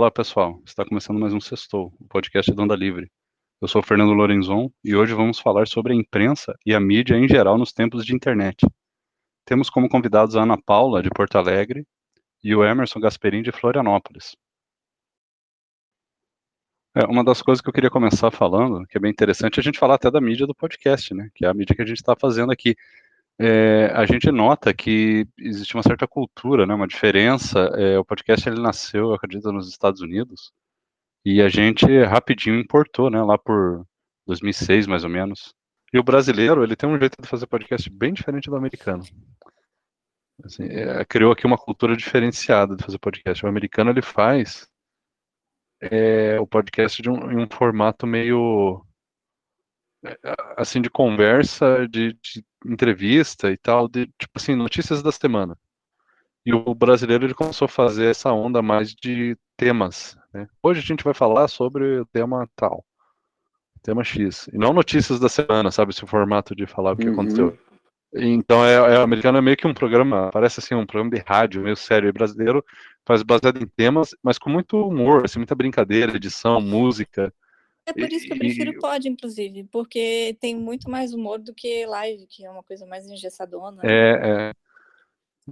Olá, pessoal. Está começando mais um Sextou, o podcast da Onda Livre. Eu sou Fernando Lorenzon e hoje vamos falar sobre a imprensa e a mídia em geral nos tempos de internet. Temos como convidados a Ana Paula, de Porto Alegre, e o Emerson Gasperin, de Florianópolis. É, uma das coisas que eu queria começar falando, que é bem interessante, é a gente falar até da mídia do podcast, né? Que é a mídia que a gente está fazendo aqui. É, a gente nota que existe uma certa cultura, né? Uma diferença. É, o podcast ele nasceu, eu acredito, nos Estados Unidos e a gente rapidinho importou, né? Lá por 2006, mais ou menos. E o brasileiro, ele tem um jeito de fazer podcast bem diferente do americano. Assim, é, criou aqui uma cultura diferenciada de fazer podcast. O americano ele faz é, o podcast de um, em um formato meio é, assim de conversa, de, de, entrevista e tal, de tipo assim notícias da semana. E o brasileiro ele começou a fazer essa onda mais de temas. Né? Hoje a gente vai falar sobre o tema tal, tema X, e não notícias da semana, sabe esse formato de falar o que uhum. aconteceu. Então, é, é, americano é meio que um programa, parece assim, um programa de rádio meio sério e brasileiro, faz baseado em temas, mas com muito humor, assim, muita brincadeira, edição, música. É por isso que eu prefiro e... pod, inclusive, porque tem muito mais humor do que live, que é uma coisa mais engessadona. É,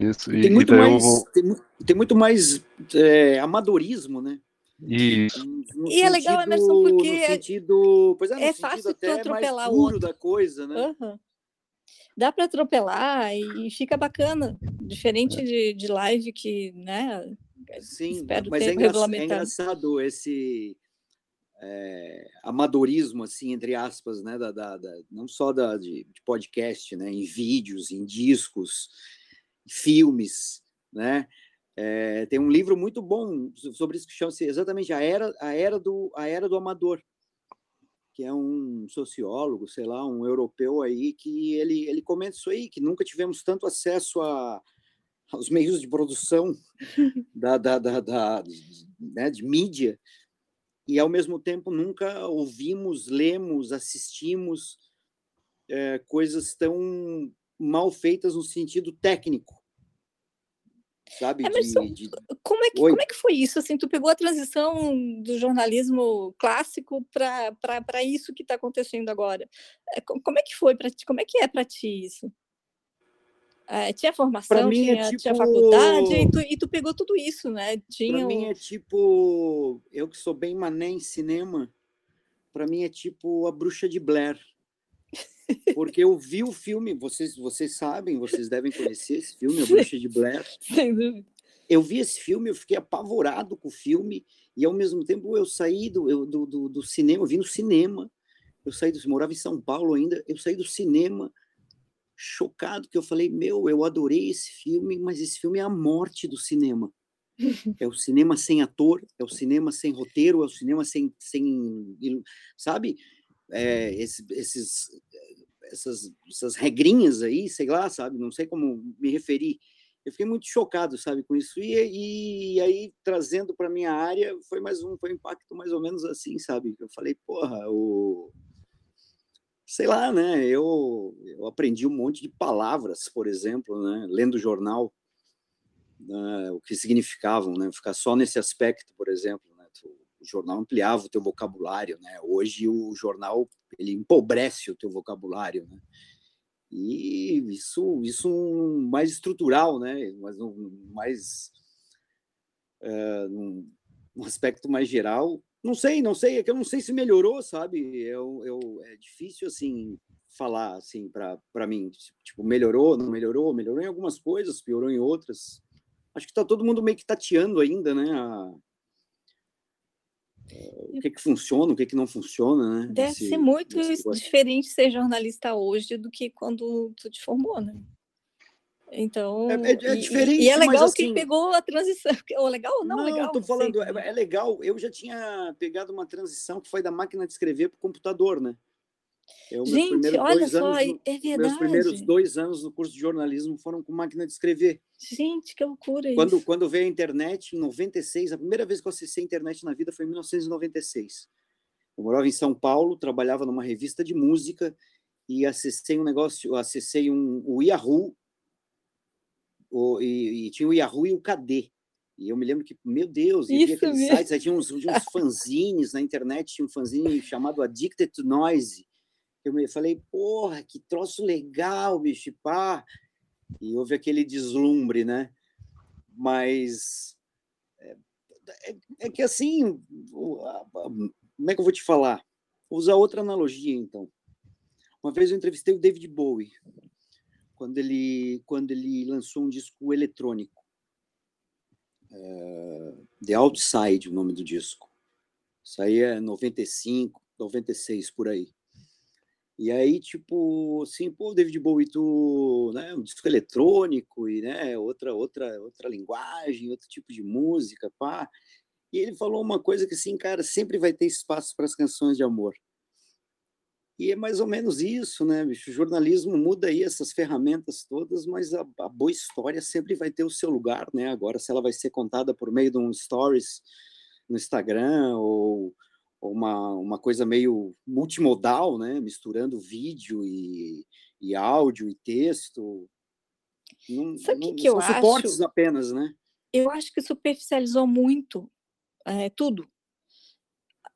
é. Isso. Tem, muito mais, vou... tem, tem, muito mais é, amadorismo, né? Isso. No e é legal, Emerson, porque no sentido, pois é, no é fácil tu atropelar o outro. da coisa, né? Uhum dá para atropelar e fica bacana, diferente de, de live que, né? Sim, mas é, engra é, engraçado esse é, amadorismo, assim, entre aspas, né? Da, da, da não só da, de, de, podcast, né? Em vídeos, em discos, filmes, né? É, tem um livro muito bom sobre isso que chama-se exatamente a era, a era do, a era do amador que é um sociólogo, sei lá, um europeu aí, que ele, ele comenta isso aí, que nunca tivemos tanto acesso a, aos meios de produção da, da, da, da né, de mídia, e ao mesmo tempo nunca ouvimos, lemos, assistimos é, coisas tão mal feitas no sentido técnico sabe? Emerson, de, de... Como, é que, como é que foi isso? Assim, tu pegou a transição do jornalismo clássico para isso que está acontecendo agora. É, como é que foi para ti? Como é que é para ti isso? É, tinha formação, tinha, é tipo... tinha faculdade, e tu, e tu, pegou tudo isso, né? Tinha para mim é tipo, eu que sou bem mané em cinema, para mim é tipo a bruxa de Blair. Porque eu vi o filme, vocês, vocês sabem, vocês devem conhecer esse filme, A Bruxa de Blair. Sem dúvida. Eu vi esse filme, eu fiquei apavorado com o filme, e ao mesmo tempo eu saí do, eu, do, do, do, cinema, eu vi no cinema, eu saí do, morava em São Paulo ainda, eu saí do cinema chocado, que eu falei, meu, eu adorei esse filme, mas esse filme é a morte do cinema. É o cinema sem ator, é o cinema sem roteiro, é o cinema sem, sem sabe? É, esses, esses essas, essas regrinhas aí, sei lá, sabe? Não sei como me referir. Eu fiquei muito chocado, sabe, com isso. E, e aí, trazendo para minha área, foi mais um, foi um impacto mais ou menos assim, sabe? Eu falei, porra, o sei lá, né? Eu, eu aprendi um monte de palavras, por exemplo, né? Lendo jornal, né? o que significavam, né? Ficar só nesse aspecto, por exemplo, né? O jornal ampliava o teu vocabulário, né? Hoje o jornal ele empobrece o teu vocabulário, né? E isso, isso mais estrutural, né? Mas um, mais um, um aspecto mais geral. Não sei, não sei, é que eu não sei se melhorou, sabe? Eu, eu é difícil assim falar assim para mim, tipo, melhorou, não melhorou, melhorou em algumas coisas, piorou em outras. Acho que está todo mundo meio que tateando ainda, né? A, o que, que funciona, o que, que não funciona, né? Deve ser muito diferente ser jornalista hoje do que quando tu te formou, né? Então, é, é, é diferente, e, e, é legal assim, quem pegou a transição. Ou legal ou não, não legal? Tô falando, é, é, legal. Eu já tinha pegado uma transição que foi da máquina de escrever para o computador, né? Eu, Gente, olha só, anos, é verdade. Meus primeiros dois anos no curso de jornalismo foram com máquina de escrever. Gente, que loucura quando, isso. Quando veio a internet, em 96, a primeira vez que eu acessei a internet na vida foi em 1996. Eu morava em São Paulo, trabalhava numa revista de música e acessei um negócio, acessei um, o Yahoo, o, e, e, tinha o Yahoo e o KD. E eu me lembro que, meu Deus, e aqueles mesmo. sites, aí tinha uns, uns fanzines na internet, tinha um fanzine chamado Addicted to Noise. Eu me falei, porra, que troço legal, bicho, pá. E houve aquele deslumbre, né? Mas é, é, é que assim, como é que eu vou te falar? Vou usar outra analogia, então. Uma vez eu entrevistei o David Bowie, quando ele, quando ele lançou um disco eletrônico. É, The Outside, o nome do disco. Isso aí é 95, 96, por aí. E aí, tipo, assim, pô, David Bowie, tu, né, um disco eletrônico e, né, outra, outra, outra linguagem, outro tipo de música, pá. E ele falou uma coisa que, assim, cara, sempre vai ter espaço para as canções de amor. E é mais ou menos isso, né, bicho? O jornalismo muda aí essas ferramentas todas, mas a, a, boa história sempre vai ter o seu lugar, né? Agora, se ela vai ser contada por meio de um stories no Instagram ou, ou uma, uma coisa meio multimodal, né? Misturando vídeo e, e áudio e texto. Não, Sabe o que, que eu acho? suportes apenas, né? Eu acho que superficializou muito é, tudo,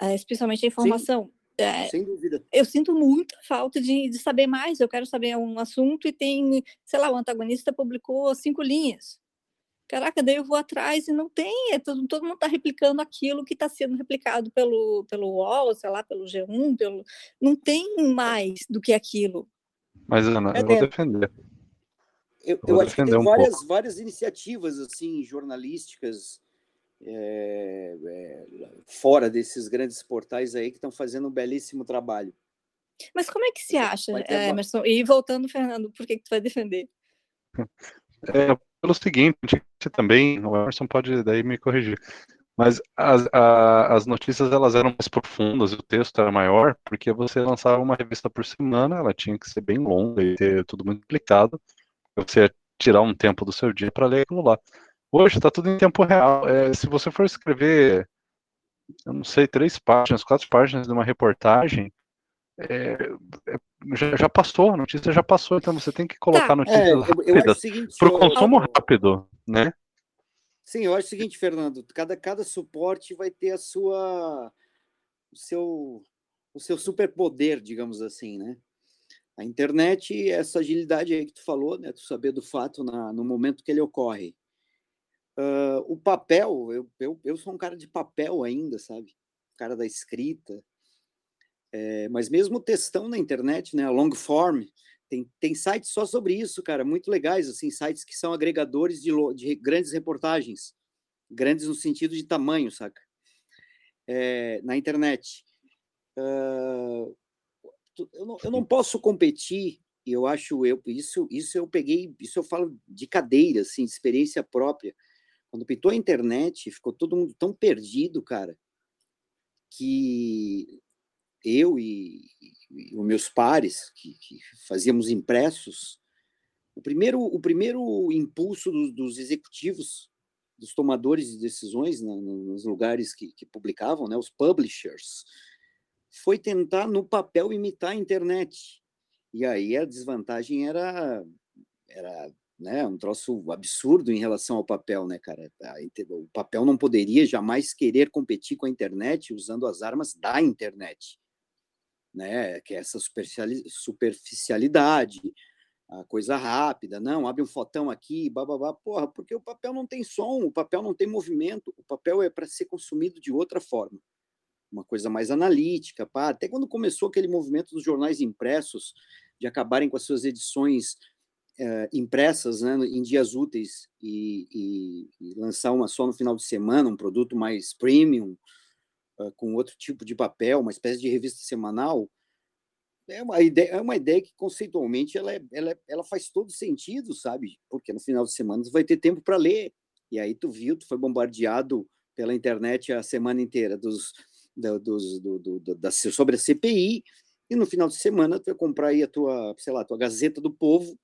é, especialmente a informação. Sim é, Sem dúvida. Eu sinto muita falta de, de saber mais. Eu quero saber um assunto e tem, sei lá, o antagonista publicou cinco linhas. Caraca, daí eu vou atrás e não tem, é, todo, todo mundo está replicando aquilo que está sendo replicado pelo, pelo UOL, sei lá, pelo G1, pelo... não tem mais do que aquilo. Mas, Ana, é, eu vou defender. Eu, eu, eu acho que tem um várias, várias iniciativas assim jornalísticas é, é, fora desses grandes portais aí que estão fazendo um belíssimo trabalho. Mas como é que se acha, é, Emerson? E voltando, Fernando, por que, que tu vai defender? É, pelo seguinte, também, o Emerson pode daí me corrigir, mas as, a, as notícias elas eram mais profundas, o texto era maior, porque você lançava uma revista por semana, ela tinha que ser bem longa e ter tudo muito explicado, você ia tirar um tempo do seu dia para ler aquilo lá. Hoje está tudo em tempo real. É, se você for escrever, eu não sei, três páginas, quatro páginas de uma reportagem, é, é, já, já, passou, a notícia já passou, então você tem que colocar tá, notícias é, rápidas para o consumo rápido, né? Sim, eu acho o seguinte, Fernando, cada, cada suporte vai ter a sua, o seu, o seu superpoder, digamos assim, né? A internet, essa agilidade aí que tu falou, né? Tu saber do fato na, no momento que ele ocorre. Uh, o papel, eu, eu, eu sou um cara de papel ainda, sabe? Cara da escrita. É, mas mesmo textão na internet, né? Long form, tem, tem sites só sobre isso, cara, muito legais, assim, sites que são agregadores de, de grandes reportagens, grandes no sentido de tamanho, saca? É, na internet. Uh, eu, não, eu não posso competir, e eu acho eu isso isso eu peguei, isso eu falo de cadeira, assim, de experiência própria quando pintou a internet, ficou todo mundo tão perdido, cara, que eu e, e os meus pares, que, que, fazíamos impressos, o primeiro, o primeiro impulso dos, dos executivos, dos tomadores de decisões né, nos lugares que, que publicavam, né, os publishers, foi tentar no papel imitar a internet. E aí a desvantagem era, era né? Um troço absurdo em relação ao papel, né, cara? O papel não poderia jamais querer competir com a internet usando as armas da internet, né? Que é essa superficialidade, a coisa rápida, não, abre um fotão aqui, bababá, porra, porque o papel não tem som, o papel não tem movimento, o papel é para ser consumido de outra forma. Uma coisa mais analítica, pá. Até quando começou aquele movimento dos jornais impressos de acabarem com as suas edições uh, impressas né, em dias úteis e, e, e, lançar uma só no final de semana, um produto mais premium, uh, com outro tipo de papel, uma espécie de revista semanal, é uma ideia, é uma ideia que conceitualmente ela, é, ela, é, ela faz todo sentido, sabe? Porque no final de semana você vai ter tempo para ler. E aí tu viu, tu foi bombardeado pela internet a semana inteira dos, dos, do, do, do, da, sobre a CPI, e no final de semana tu vai comprar aí a tua, sei lá, tua Gazeta do Povo,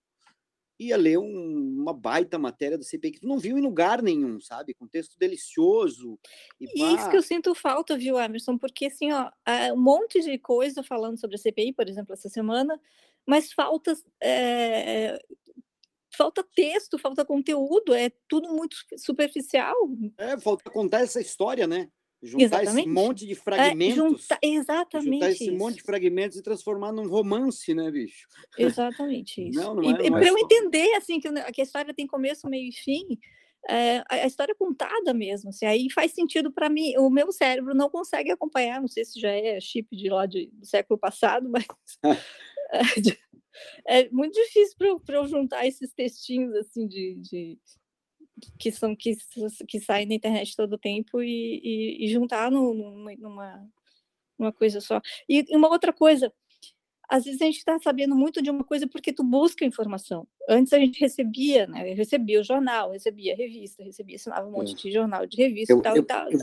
ia ler um, uma baita matéria do CPI que tu não viu em lugar nenhum, sabe? Com texto delicioso. E Isso que eu sinto falta, viu, Emerson? Porque, assim, ó, um monte de coisa falando sobre a CPI, por exemplo, essa semana, mas falta, é, falta texto, falta conteúdo, é tudo muito superficial. É, falta contar essa história, né? Juntar exatamente. esse monte de fragmentos. É, junta, exatamente. Juntar esse isso. monte de fragmentos e transformar num romance, né, bicho? Exatamente isso. Não, não é, e, para eu entender, assim, que, que a história tem começo, meio e fim, é, a história é contada mesmo. Assim, aí faz sentido para mim. O meu cérebro não consegue acompanhar. Não sei se já é chip de lá de, do século passado, mas é, é, muito difícil para eu juntar esses textinhos assim de, de que são que, que saem na internet todo o tempo e, e, e juntar no, numa, numa coisa só. E uma outra coisa, às vezes a gente está sabendo muito de uma coisa porque tu busca informação. Antes a gente recebia, né? Eu recebia o jornal, recebia a revista, recebia, assinava um monte de jornal, de revista eu, tal eu, e tal. Eu,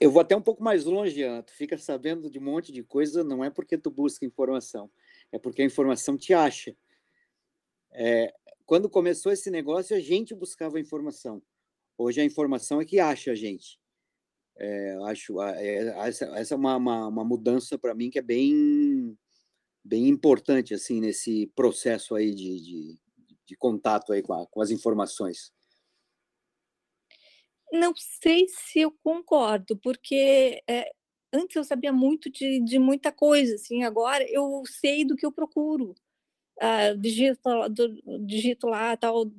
eu, vou até um pouco mais longe, Ana. Tu fica sabendo de um monte de coisa, não é porque tu busca informação, é porque a informação te acha. É, quando começou esse negócio, a gente buscava informação. Hoje a informação é que acha a gente. É, acho é, essa, essa é uma, uma, uma mudança para mim que é bem bem importante assim nesse processo aí de, de, de contato aí com, a, com as informações. Não sei se eu concordo, porque é, antes eu sabia muito de, de muita coisa, assim, agora eu sei do que eu procuro uh, digito, digito lá tal uh,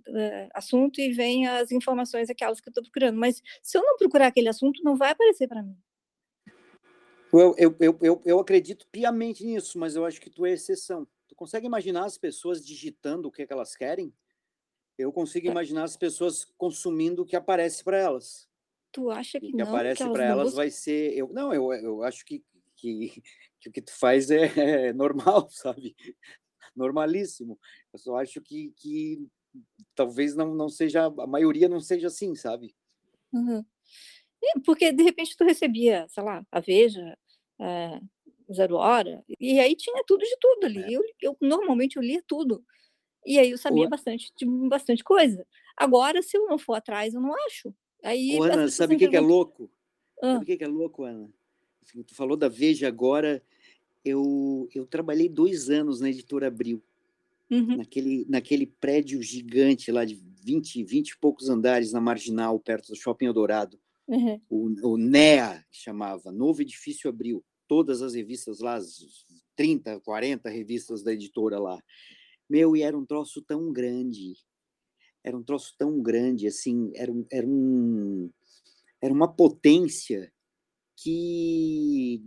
assunto e vem as informações aquelas que eu estou procurando. Mas se eu não procurar aquele assunto, não vai aparecer para mim. Eu, eu, eu, eu, eu acredito piamente nisso, mas eu acho que tu é exceção. Tu consegue imaginar as pessoas digitando o que, é que elas querem? Eu consigo é. imaginar as pessoas consumindo o que aparece para elas. Tu acha que, o que não, aparece para elas buscam... vai ser. Eu, não, eu, eu acho que, que, que o que tu faz é, é normal, sabe? Normalíssimo. Eu só acho que, que talvez não, não seja, a maioria não seja assim, sabe? Uhum. Porque de repente tu recebia, sei lá, a Veja, é, Zero Hora, e aí tinha tudo de tudo ali. É. Eu, eu normalmente eu lia tudo. E aí eu sabia bastante de bastante coisa. Agora, se eu não for atrás, eu não acho. Aí, Ô, Ana, sabe o que, que, é louco? Ah. Sabe o que, que é louco, Ana? Tu falou da Veja agora, eu, eu trabalhei dois anos na editora Abril, uhum. naquele, naquele prédio gigante lá de 20, 20 e poucos andares na Marginal, perto do Shopping Eldorado. Uhum. O, o NEA chamava, Novo Edifício Abril. Todas as revistas lá, as 30, 40 revistas da editora lá. Meu, e era um troço tão grande. Era um troço tão grande, assim, era, um, era, um, era uma potência que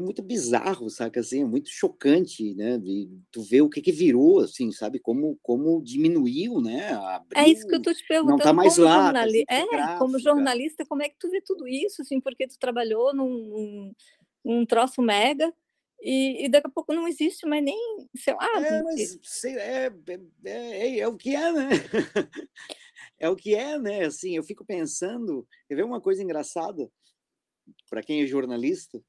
é muito bizarro, saca? Assim, é muito chocante, né? De, tu vê o que que virou, assim, sabe? Como, como diminuiu, né? Abriu, é isso que eu tô te perguntando. Não tá mais lá. Jornali... Tá é, como jornalista, como é que tu vê tudo isso, assim? Porque tu trabalhou num, num troço mega e, e, daqui a pouco não existe mais nem, sei lá. É, mas sei, é, é, é, é, o que é, né? é o que é, né? Assim, eu fico pensando, quer ver uma coisa engraçada? Para quem é jornalista,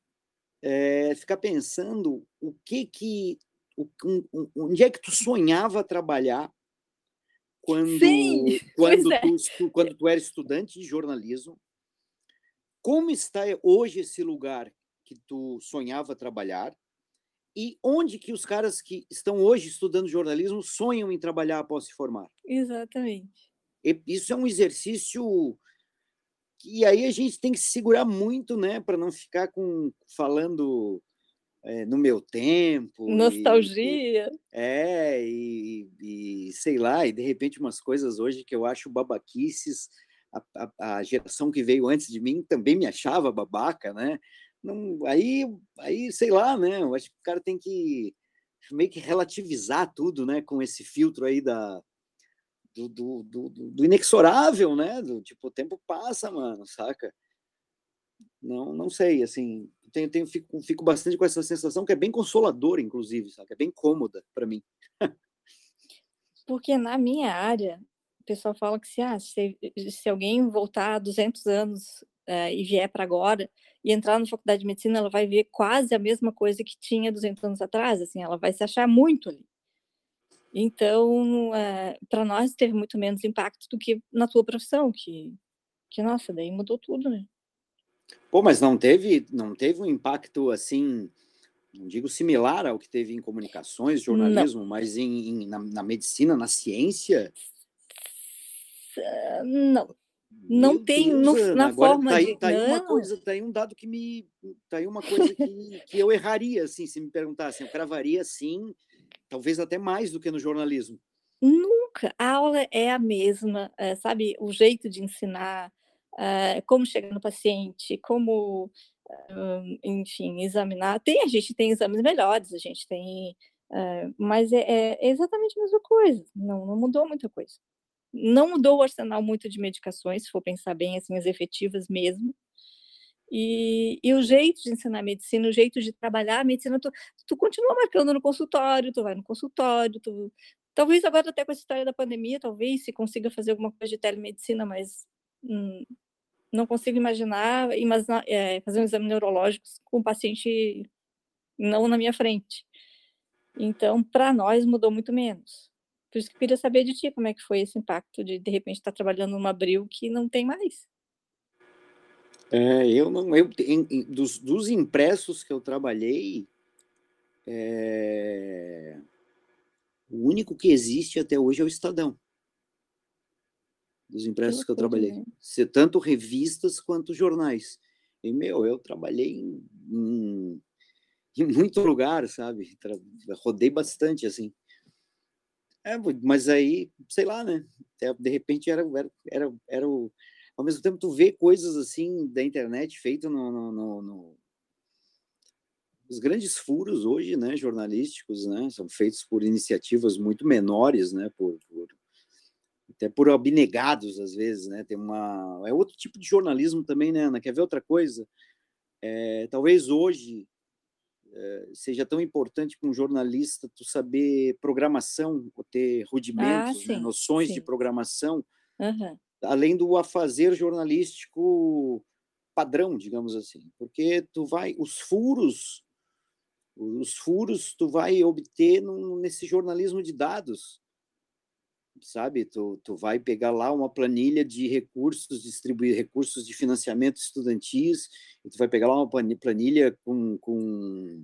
é, ficar pensando o que que o, um, onde é que tu sonhava trabalhar quando Sim, quando é. tu, quando tu era estudante de jornalismo. Como está hoje esse lugar que tu sonhava trabalhar? E onde que os caras que estão hoje estudando jornalismo sonham em trabalhar após se formar? Exatamente. E isso é um exercício e aí a gente tem que se segurar muito, né, para não ficar com falando é, no meu tempo. Nostalgia. E, é, e, e, sei lá, e de repente umas coisas hoje que eu acho babaquices. A, a, a, geração que veio antes de mim também me achava babaca, né? Não, aí, aí, sei lá, né? Eu acho que o cara tem que meio que relativizar tudo, né? Com esse filtro aí da, do, do, do, do, inexorável, né? Do tipo, o tempo passa, mano, saca? Não, não sei, assim, tenho, tenho fico, fico bastante com essa sensação que é bem consoladora, inclusive, saca? É bem cômoda para mim. Porque na minha área, o pessoal fala que se, ah, se, se alguém voltar 200 anos uh, e vier para agora e entrar na faculdade de medicina, ela vai ver quase a mesma coisa que tinha 200 anos atrás, assim, ela vai se achar muito ali. Então, é, para nós teve muito menos impacto do que na tua profissão, que, que nossa, daí mudou tudo, né? Pô, mas não teve, não teve um impacto assim, não digo similar ao que teve em comunicações, jornalismo, não. mas em, em na, na, medicina, na ciência? não. Não Meu tem Deus, no, na Agora, forma tá aí, de. Tá aí uma coisa, tá aí um dado que me. Tá aí uma coisa que, que eu erraria, assim, se me perguntassem. Eu cravaria sim, talvez até mais do que no jornalismo. Nunca. A aula é a mesma, é, sabe? O jeito de ensinar, é, como chegar no paciente, como, enfim, examinar. Tem, a gente tem exames melhores, a gente tem. Mas é, é exatamente a mesma coisa. Não, não mudou muita coisa não mudou o arsenal muito de medicações, se for pensar bem, assim, as efetivas mesmo. E, e, o jeito de ensinar medicina, o jeito de trabalhar a medicina, tu, tu continua marcando no consultório, tu vai no consultório, tu, talvez agora até com essa história da pandemia, talvez se consiga fazer alguma coisa de telemedicina, mas hum, não consigo imaginar, imaginar é, fazer um exame neurológico com o paciente não na minha frente. Então, para nós mudou muito menos. Por isso que eu queria saber de ti como é que foi esse impacto de de repente estar trabalhando numa abril que não tem mais. É, eu não, eu em, em, dos, dos impressos que eu trabalhei, é, o único que existe até hoje é o Estadão. Dos impressos que eu trabalhei. Né? Ser tanto revistas quanto jornais. E, meu, eu trabalhei em, em, em muito lugar, sabe? Rodei bastante, assim. É, mas aí, sei lá, né? De repente era, era, era, era o. Ao mesmo tempo, tu vê coisas assim da internet feitas no, no, no, no, Os grandes furos hoje, né, jornalísticos, né, são feitos por iniciativas muito menores, né, por, por até por abnegados às vezes, né? Tem uma é outro tipo de jornalismo também, né, Ana? Quer ver outra coisa? É, talvez hoje eh, seja tão importante para um jornalista tu saber programação, ou ter rudimentos, ah, sim, né, noções sim. de programação, uhum. Além do afazer jornalístico padrão, digamos assim, porque tu vai os furos, os furos tu vai obter num, nesse jornalismo de dados, sabe? Tu, tu vai pegar lá uma planilha de recursos, distribuir recursos de financiamento estudantis, e tu vai pegar lá uma planilha com, com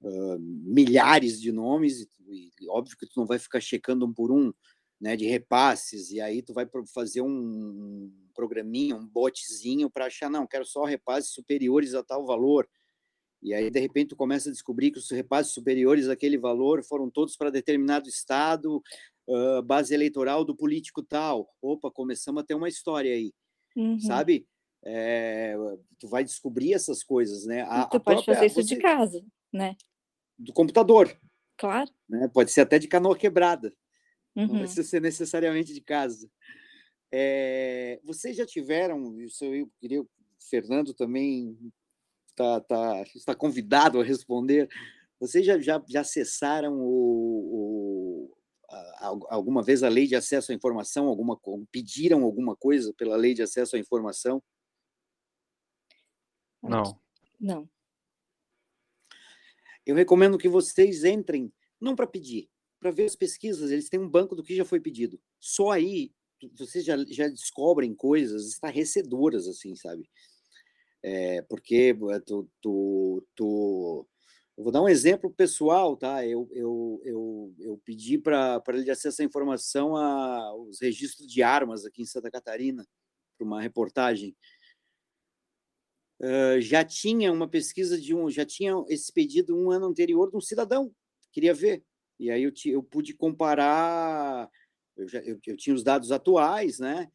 uh, milhares de nomes, e, e, óbvio que tu não vai ficar checando um por um, né, de repasses, e aí tu vai fazer um programinha, um botzinho para achar, não, quero só repasses superiores a tal valor, e aí, de repente, tu começa a descobrir que os repasses superiores àquele valor foram todos para determinado estado, uh, base eleitoral do político tal. Opa, começamos a ter uma história aí, uhum. sabe? É, tu vai descobrir essas coisas, né? A, tu pode própria, fazer isso você, de casa, né? Do computador. Claro. Né? Pode ser até de canoa quebrada. Uhum. Não precisa ser necessariamente de casa. É, vocês já tiveram, isso eu queria, o Fernando também tá, tá, está convidado a responder. Vocês já, já, já acessaram o, alguma vez a lei de acesso à informação, alguma pediram alguma coisa pela lei de acesso à informação? Não. Não. Eu recomendo que vocês entrem, não para pedir, para ver as pesquisas, eles têm um banco do que já foi pedido. Só aí vocês já, já descobrem coisas estarrecedoras, assim, sabe? É, porque eh, tu, tu, tu eu vou dar um exemplo pessoal, tá? Eu, eu, eu, eu pedi para ele acesso à informação aos registros de armas aqui em Santa Catarina, para uma reportagem. Uh, já tinha uma pesquisa de um, já tinha esse pedido um ano anterior de um cidadão, queria ver. E aí eu, eu pude comparar, eu, já, eu, eu tinha os dados atuais, né?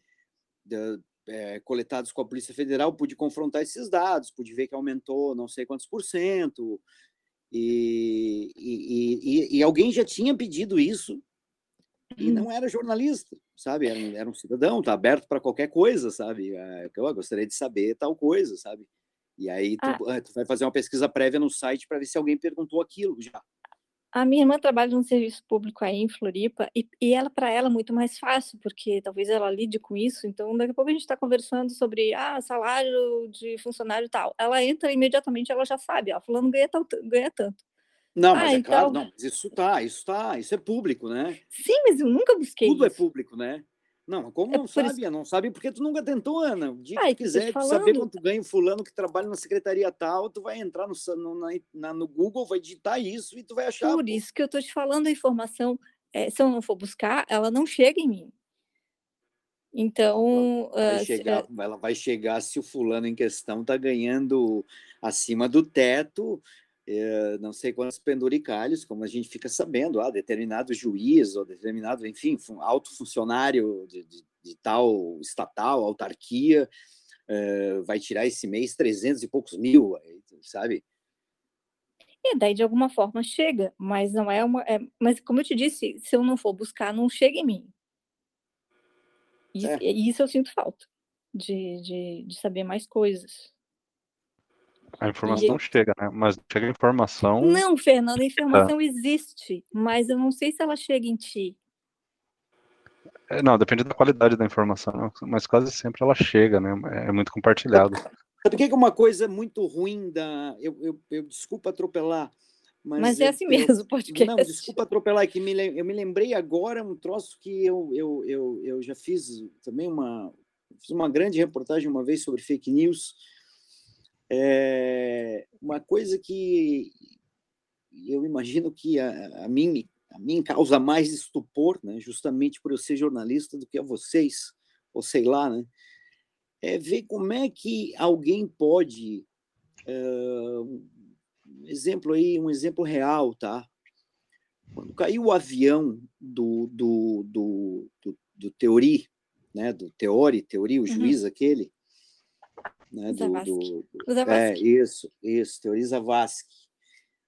é, coletados com a Polícia Federal, pude confrontar esses dados, pude ver que aumentou não sei quantos por cento, e, e, e, e alguém já tinha pedido isso e não era jornalista, sabe? Era, era um cidadão, tá aberto para qualquer coisa, sabe? É, eu gostaria de saber tal coisa, sabe? E aí tu, ah. tu vai fazer uma pesquisa prévia no site para ver se alguém perguntou aquilo já. A minha irmã trabalha num serviço público aí em Floripa e, e ela para ela é muito mais fácil porque talvez ela lide com isso. Então daqui a pouco a gente está conversando sobre ah salário de funcionário e tal. Ela entra imediatamente, ela já sabe, ó, fulano ganha, tal, ganha tanto. Não, mas ah, é então... claro, não, mas isso tá, isso tá, isso é público, né? Sim, mas eu nunca busquei. Tudo é isso. é público, né? Não, como é não sabe? Isso... Não sabe porque tu nunca tentou, Ana. O dia que quiser saber quanto ganha o fulano que trabalha na secretaria tal, tu vai entrar no, no, na, no Google, vai digitar isso e tu vai achar. Por isso que eu tô te falando a informação, é, se eu não for buscar, ela não chega em mim. Então. Vai uh, chegar, ela vai chegar se o fulano em questão está ganhando acima do teto, eh, não sei quantos penduricalhos, como a gente fica sabendo, ah, determinado juiz ou determinado, enfim, alto funcionário de, de, de tal estatal, autarquia, eh, vai tirar esse mês 300 e poucos mil, sabe? E daí, de alguma forma, chega, mas não é uma. É, mas, como eu te disse, se eu não for buscar, não chega em mim. E, é. isso eu sinto falta, de, de, de saber mais coisas. A informação e... chega, né? Mas chega a informação. Não, Fernanda, a informação é. existe, mas eu não sei se ela chega em ti. É, não, depende da qualidade da informação, né? mas quase sempre ela chega, né? É muito compartilhado. Sabe o que é uma coisa muito ruim da. Eu, eu, eu desculpa atropelar. Mas, mas é assim eu, mesmo, podcast. Não, desculpa atropelar, é que me, eu me lembrei agora um troço que eu, eu, eu, eu já fiz também uma. Fiz uma grande reportagem uma vez sobre fake news. É, uma coisa que eu imagino que a, a, mim, a mim causa mais estupor, né, justamente por eu ser jornalista, do que a vocês, ou sei lá, né? é ver como é que alguém pode. Uh, um exemplo aí, um exemplo real, tá? Quando caiu o avião do, do, do, do, do Teori, né? Do Teori, Teori, o uhum. juiz aquele. Né, do, do, é, isso, isso, Teori Zavascki.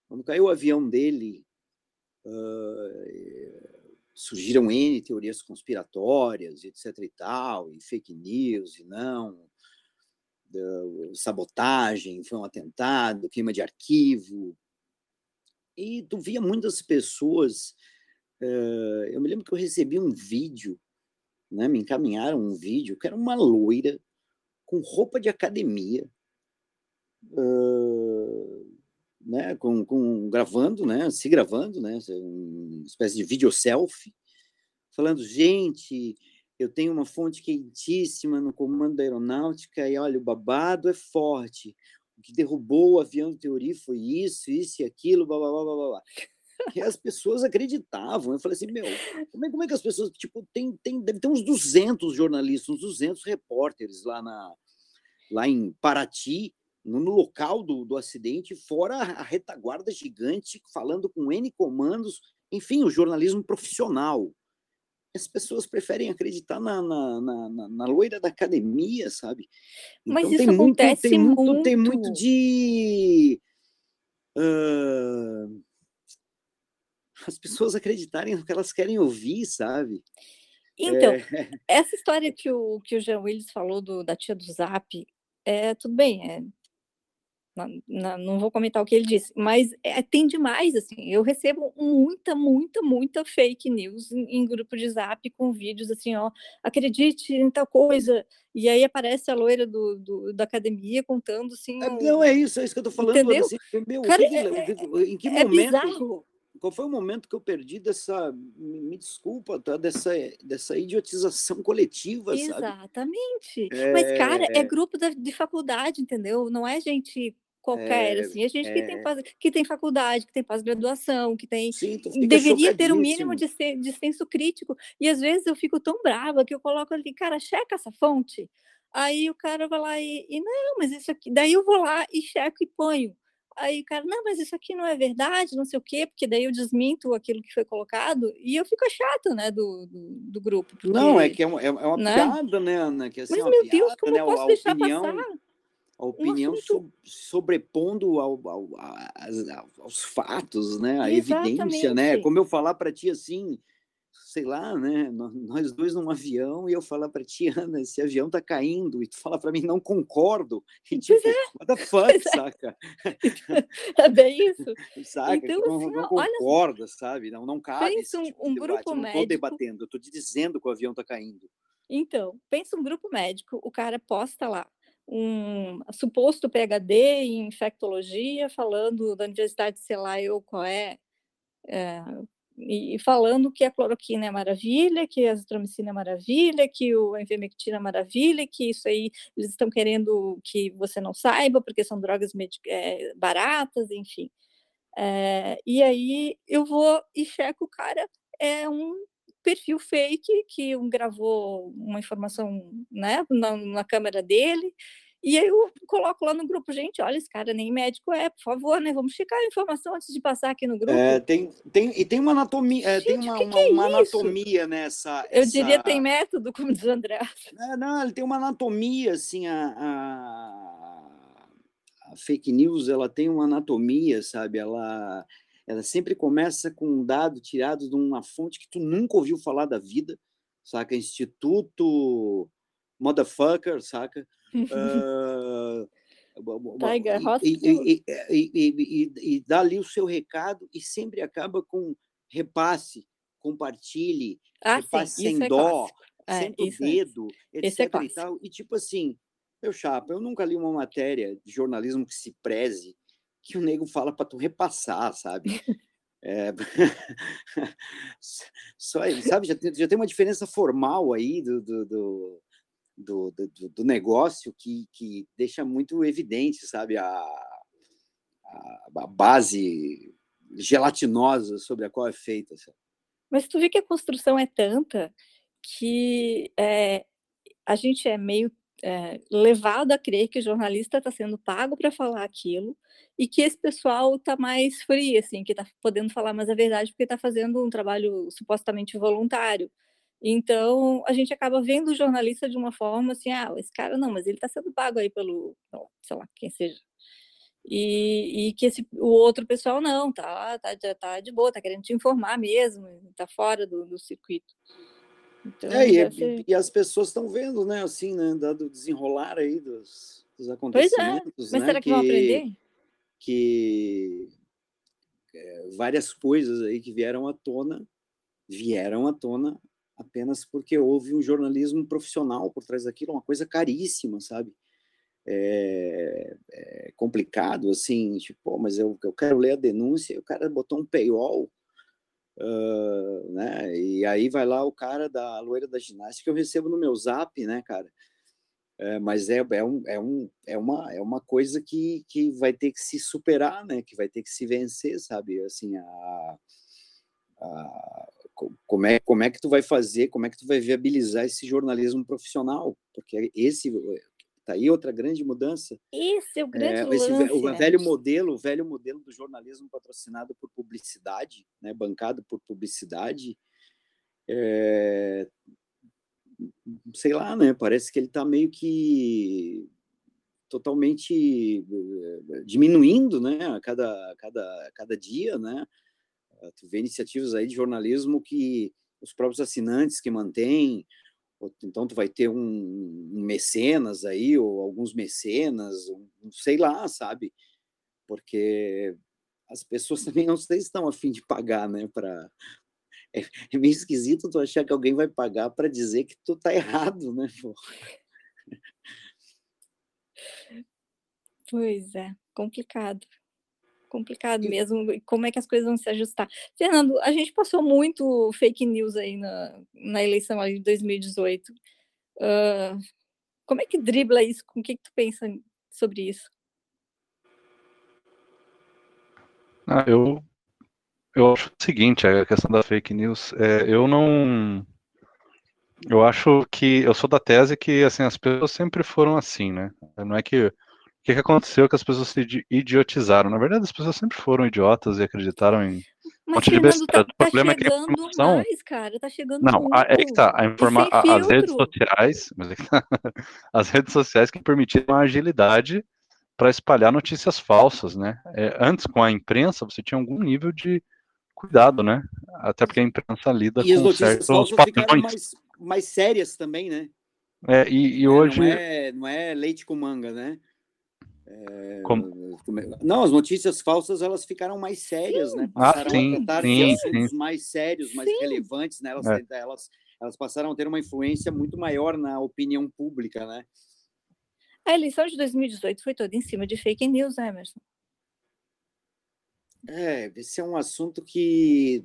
Quando caiu o avião dele, uh, surgiram N teorias conspiratórias, etc e tal, e fake news, e não, sabotagem, foi um atentado, queima de arquivo. E tu via muitas pessoas. Uh, eu me lembro que eu recebi um vídeo, né, me encaminharam um vídeo, que era uma loira com roupa de academia, uh, né, com, com gravando, né, se gravando, né, uma espécie de vídeo selfie, falando, gente, eu tenho uma fonte quentíssima no comando da aeronáutica e olha, o babado é forte. O que derrubou o avião de teoria foi isso, isso e aquilo, blá, blá, blá, blá, blá. E as pessoas acreditavam. Eu falei assim, meu, como é, como é que as pessoas, tipo, tem, tem, deve ter uns 200 jornalistas, uns 200 repórteres lá, na, lá em Paraty, no, no local do, do acidente, fora a retaguarda gigante, falando com N comandos, enfim, o jornalismo profissional. As pessoas preferem acreditar na, na, na, na loira da academia, sabe? Então, Mas isso tem acontece muito, tem muito, muito. Tem muito de... Uh, as pessoas acreditarem no que elas querem ouvir, sabe? Então, é... essa história que o, que o Jean Willis falou do, da tia do Zap, é, tudo bem, é, não, não vou comentar o que ele disse, mas é, tem demais, assim, eu recebo muita, muita, muita fake news em, em, grupo de zap com vídeos assim, ó, acredite em tal coisa, e aí aparece a loira do, do da academia contando assim... É, não, é isso, é isso que eu tô falando. Assim, meu, Cara, que, é, é, em que é momento... Bizarro. Qual foi o momento que eu perdi dessa, me desculpa, tá? dessa, dessa idiotização coletiva, Exatamente. Sabe? Mas, cara, é grupo de faculdade, entendeu? Não é gente qualquer, é, assim, a gente é. que, tem, que tem faculdade, que tem pós-graduação, que tem. Sim, deveria ter o um mínimo de, de senso crítico. E às vezes eu fico tão brava que eu coloco ali, cara, checa essa fonte. Aí o cara vai lá e, e não, mas isso aqui. Daí eu vou lá e checo e ponho. Aí o cara, não, mas isso aqui não é verdade, não sei o quê, porque daí eu desminto aquilo que foi colocado e eu fico chata, né, do, do, do grupo. Porque, não, é que é uma, é uma né? piada, né, Ana? Que, assim, mas, é meu piada, Deus, como né, eu posso deixar opinião... passar? a opinião assunto... sobrepondo ao, ao, aos fatos, né? A Exatamente. evidência, né? Como eu falar para ti assim, sei lá, né? Nós dois num avião e eu falar para ti, Ana, esse avião tá caindo, e tu fala para mim, não concordo. E tipo, é. what the fuck, é. saca? É bem isso. saca? Então, tipo, assim, não, não concorda, sabe? Não, não cabe. Pensa um, tipo um grupo eu médico. Não tô debatendo, eu tô te dizendo que o avião tá caindo. Então, pensa um grupo médico, o cara posta lá, um suposto PhD em infectologia, falando da Universidade de sei lá eu qual é, é e falando que a cloroquina é maravilha, que a azitromicina é maravilha, que o envermectina é maravilha, que isso aí eles estão querendo que você não saiba, porque são drogas é, baratas, enfim. É, e aí eu vou e checo o cara, é um perfil fake que um gravou uma informação né, na, na câmera dele e aí eu coloco lá no grupo, gente, olha, esse cara nem médico é, por favor, né? Vamos checar a informação antes de passar aqui no grupo. É, tem, tem, e tem uma anatomia, é, tem uma, que uma, é uma anatomia nessa. Eu essa... diria tem método, como diz o André. É, não, ele tem uma anatomia, assim, a, a, a, fake news, ela tem uma anatomia, sabe? Ela, ela sempre começa com um dado tirado de uma fonte que tu nunca ouviu falar da vida, saca? Instituto motherfucker, saca? Uh, Tiger e, e, e, e, dá ali o seu recado e sempre acaba com repasse, compartilhe, ah, repasse sim, sem é dó, é, o dedo, é, etc. É e, tal. e tipo assim, meu chapa, eu nunca li uma matéria de jornalismo que se preze que o nego fala para tu repassar, sabe? É... Só, sabe, já tem, já tem uma diferença formal aí do, do, do do, do, do negócio que, que deixa muito evidente, sabe, a, a, base gelatinosa sobre a qual é feita. Sabe? Mas tu vê que a construção é tanta que é, a gente é meio é, levado a crer que o jornalista está sendo pago para falar aquilo e que esse pessoal está mais frio, assim, que está podendo falar mais a verdade porque está fazendo um trabalho supostamente voluntário. Então, a gente acaba vendo o jornalista de uma forma assim, ah, esse cara não, mas ele está sendo pago aí pelo, sei lá, quem seja. E, e que esse, o outro pessoal não, tá, tá, tá de boa, tá querendo te informar mesmo, tá fora do, do circuito. Então, é, e, ser... e, as pessoas estão vendo, né, assim, né, dado desenrolar aí dos, dos acontecimentos, pois é. Mas né, será que, que vão aprender? Que é, várias coisas aí que vieram à tona, vieram à tona apenas porque houve um jornalismo profissional por trás daquilo, uma coisa caríssima, sabe? É, é complicado, assim, tipo, mas eu, eu quero ler a denúncia, e o cara botou um paywall, uh, né? E aí vai lá o cara da loira da ginástica, eu recebo no meu zap, né, cara? É, mas é, é, um, é, um, é, uma, é uma coisa que, que vai ter que se superar, né? Que vai ter que se vencer, sabe? Assim, a, a, como é, como é que tu vai fazer, como é que tu vai viabilizar esse jornalismo profissional? Porque esse tá aí outra grande mudança. Esse é o grande é, esse, lance, o né? velho modelo, o velho modelo do jornalismo patrocinado por publicidade, né, bancado por publicidade, é, sei lá, né? Parece que ele está meio que totalmente eh, diminuindo, né? A cada, cada, cada dia, né? Ah, tu vê iniciativas aí de jornalismo que os próprios assinantes que mantêm, então tu vai ter um, um mecenas aí, ou alguns mecenas, um, sei lá, sabe? Porque as pessoas também não sei se estão a fim de pagar, né, para é, é, meio esquisito tu achar que alguém vai pagar para dizer que tu tá errado, né? Pô? Pois é, complicado complicado mesmo, como é que as coisas vão se ajustar. Fernando, a gente passou muito fake news aí na, na eleição aí de 2018. Uh, como é que dribla isso? Com o que, que tu pensa sobre isso? Ah, eu, eu acho o seguinte, a questão da fake news, é, eu não... Eu acho que eu sou da tese que assim as pessoas sempre foram assim, né? Não é que que, que aconteceu que as pessoas se idiotizaram? Na verdade, as pessoas sempre foram idiotas e acreditaram em mas monte de besteira. Tá, o problema tá é que a informação. Mais, cara, tá chegando não, muito. é que tá. A informa... As redes sociais. Mas é que tá, as redes sociais que permitiram a agilidade para espalhar notícias falsas, né? É, antes, com a imprensa, você tinha algum nível de cuidado, né? Até porque a imprensa lida e com certos padrões. Mais, mais sérias também, né? É, e, e hoje. Não é, não é leite com manga, né? É, não, as notícias falsas elas ficaram mais sérias, sim. né? Ah, passaram ah, sim, a sim, assuntos sim. mais sérios, mais sim. relevantes, né? Elas, é. elas, elas passaram a ter uma influência muito maior na opinião pública, né? A eleição de 2018 foi toda em cima de fake news, né, Emerson? É, esse é um assunto que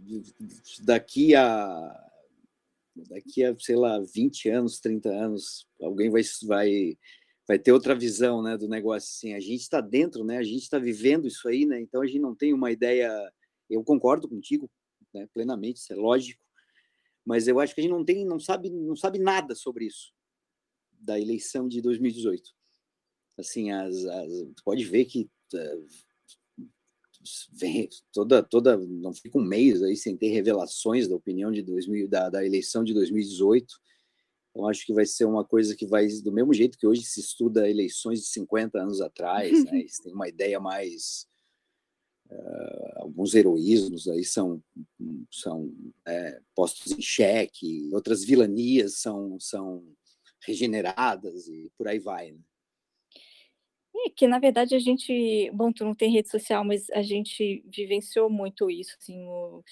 daqui a daqui a, sei lá, 20 anos, 30 anos, alguém vai, vai vai ter outra visão né, do negócio. Assim, a gente está dentro, né, a gente está vivendo isso aí, né, então a gente não tem uma ideia. Eu concordo contigo né, plenamente, isso é lógico, Mas eu acho que a gente não tem, não sabe, não sabe nada sobre isso da eleição de 2018. Assim, as, as pode ver que uh, vem toda, toda, não fica um mês aí sem ter revelações da opinião de 2000, da, da eleição de 2018. Então, acho que vai ser uma coisa que vai, do mesmo jeito que hoje se estuda eleições de 50 anos atrás, né? Eles têm uma ideia mais. Uh, alguns heroísmos aí são, são é, postos em xeque, outras vilanias são, são regeneradas e por aí vai. Né? É que, na verdade, a gente. Bom, tu não tem rede social, mas a gente vivenciou muito isso. Assim, o,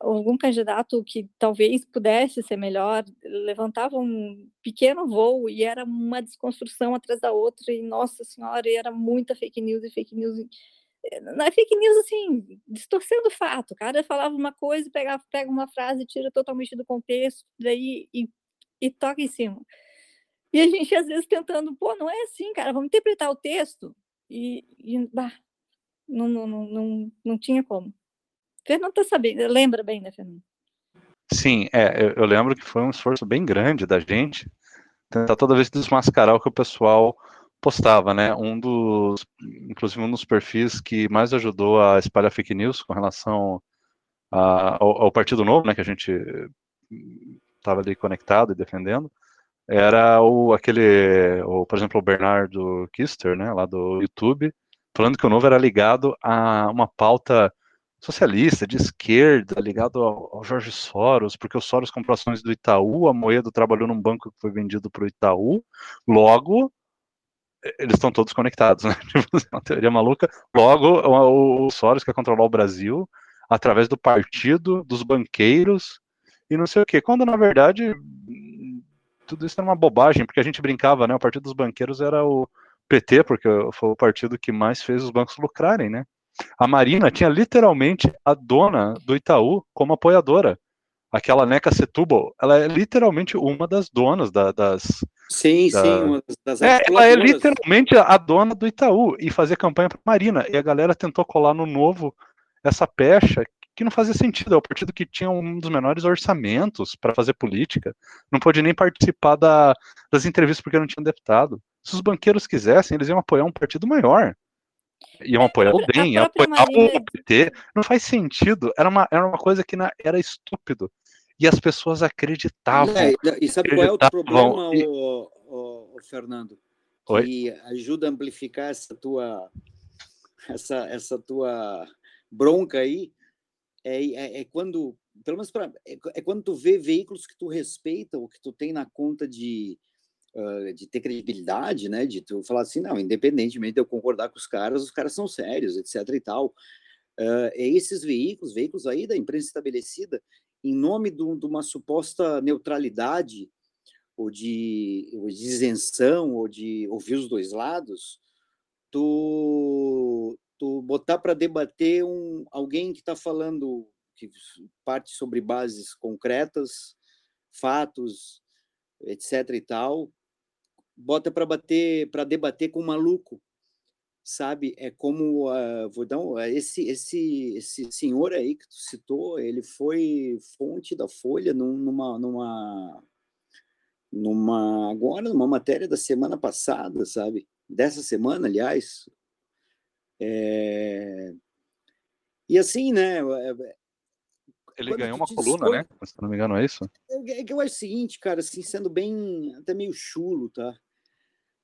algum candidato que talvez pudesse ser melhor levantava um pequeno voo e era uma desconstrução atrás da outra, e nossa senhora, era muita fake news e fake news. Eh, não é fake news assim, distorcendo o fato. O cara falava uma coisa, pega, pega uma frase, tira totalmente do contexto, daí e, e toca em cima. E a gente, às vezes, tentando, pô, não é assim, cara, vamos interpretar o texto. E, e bah, não, não, não, não, não tinha como. Fernando tá sabendo, lembra bem, né, Fernando? Sim, é, eu, eu, lembro que foi um esforço bem grande da gente tentar toda vez desmascarar o que o pessoal postava, né? Um dos, inclusive um dos perfis que mais ajudou a espalhar fake news com relação a, ao, ao, Partido Novo, né? Que a gente estava ali conectado e defendendo, era o aquele, o, por exemplo, o Bernardo Kister, né? Lá do YouTube, falando que o Novo era ligado a uma pauta socialista, de esquerda, ligado ao, ao, Jorge Soros, porque o Soros comprou ações do Itaú, a Moedo trabalhou num banco que foi vendido para o Itaú, logo eles estão todos conectados, né? Tipo, é uma teoria maluca. Logo, o, o Soros quer controlar o Brasil através do partido, dos banqueiros e não sei o quê. Quando na verdade tudo isso era uma bobagem, porque a gente brincava, né? O partido dos banqueiros era o PT, porque foi o partido que mais fez os bancos lucrarem, né? A Marina tinha literalmente a dona do Itaú como apoiadora. Aquela Neca Setúbal, ela é literalmente uma das donas da, das. Sim, da... sim, uma das é, Ela é literalmente a dona do Itaú e fazia campanha para Marina. E a galera tentou colar no novo essa pecha que não fazia sentido. É o partido que tinha um dos menores orçamentos para fazer política, não pôde nem participar da, das entrevistas porque não tinha deputado. Se os banqueiros quisessem, eles iam apoiar um partido maior iam apoiar o DEM, iam apoiar Marina... o PT. Não faz sentido. Era uma, era uma coisa que na, era estúpido. E as pessoas acreditavam. É, e sabe qual é o problema, e... o, o, o, Fernando? Que Oi? ajuda a amplificar essa tua, essa, essa tua bronca aí. É, é, é quando, pelo menos pra, é, é quando tu vê veículos que tu respeita, ou que tu tem na conta de, uh, de ter credibilidade, né? De tu falar assim, não, independentemente de eu concordar com os caras, os caras são sérios, etc. e tal. Uh, é esses veículos, veículos aí da imprensa estabelecida, em nome do, de uma suposta neutralidade ou de, ou de isenção ou de ouvir os dois lados, tu, tu botar para debater um, alguém que está falando que parte sobre bases concretas, fatos, etc e tal, bota para bater, para debater com um maluco, sabe? É como uh, vou dar um, esse esse esse senhor aí que tu citou, ele foi fonte da Folha numa numa numa agora numa matéria da semana passada, sabe? Dessa semana, aliás. É... E assim, né? É, ele ganhou uma coluna, dispõe... né? Se não me engano, é isso? É, é que eu acho o seguinte, cara, assim, sendo bem, até meio chulo, tá?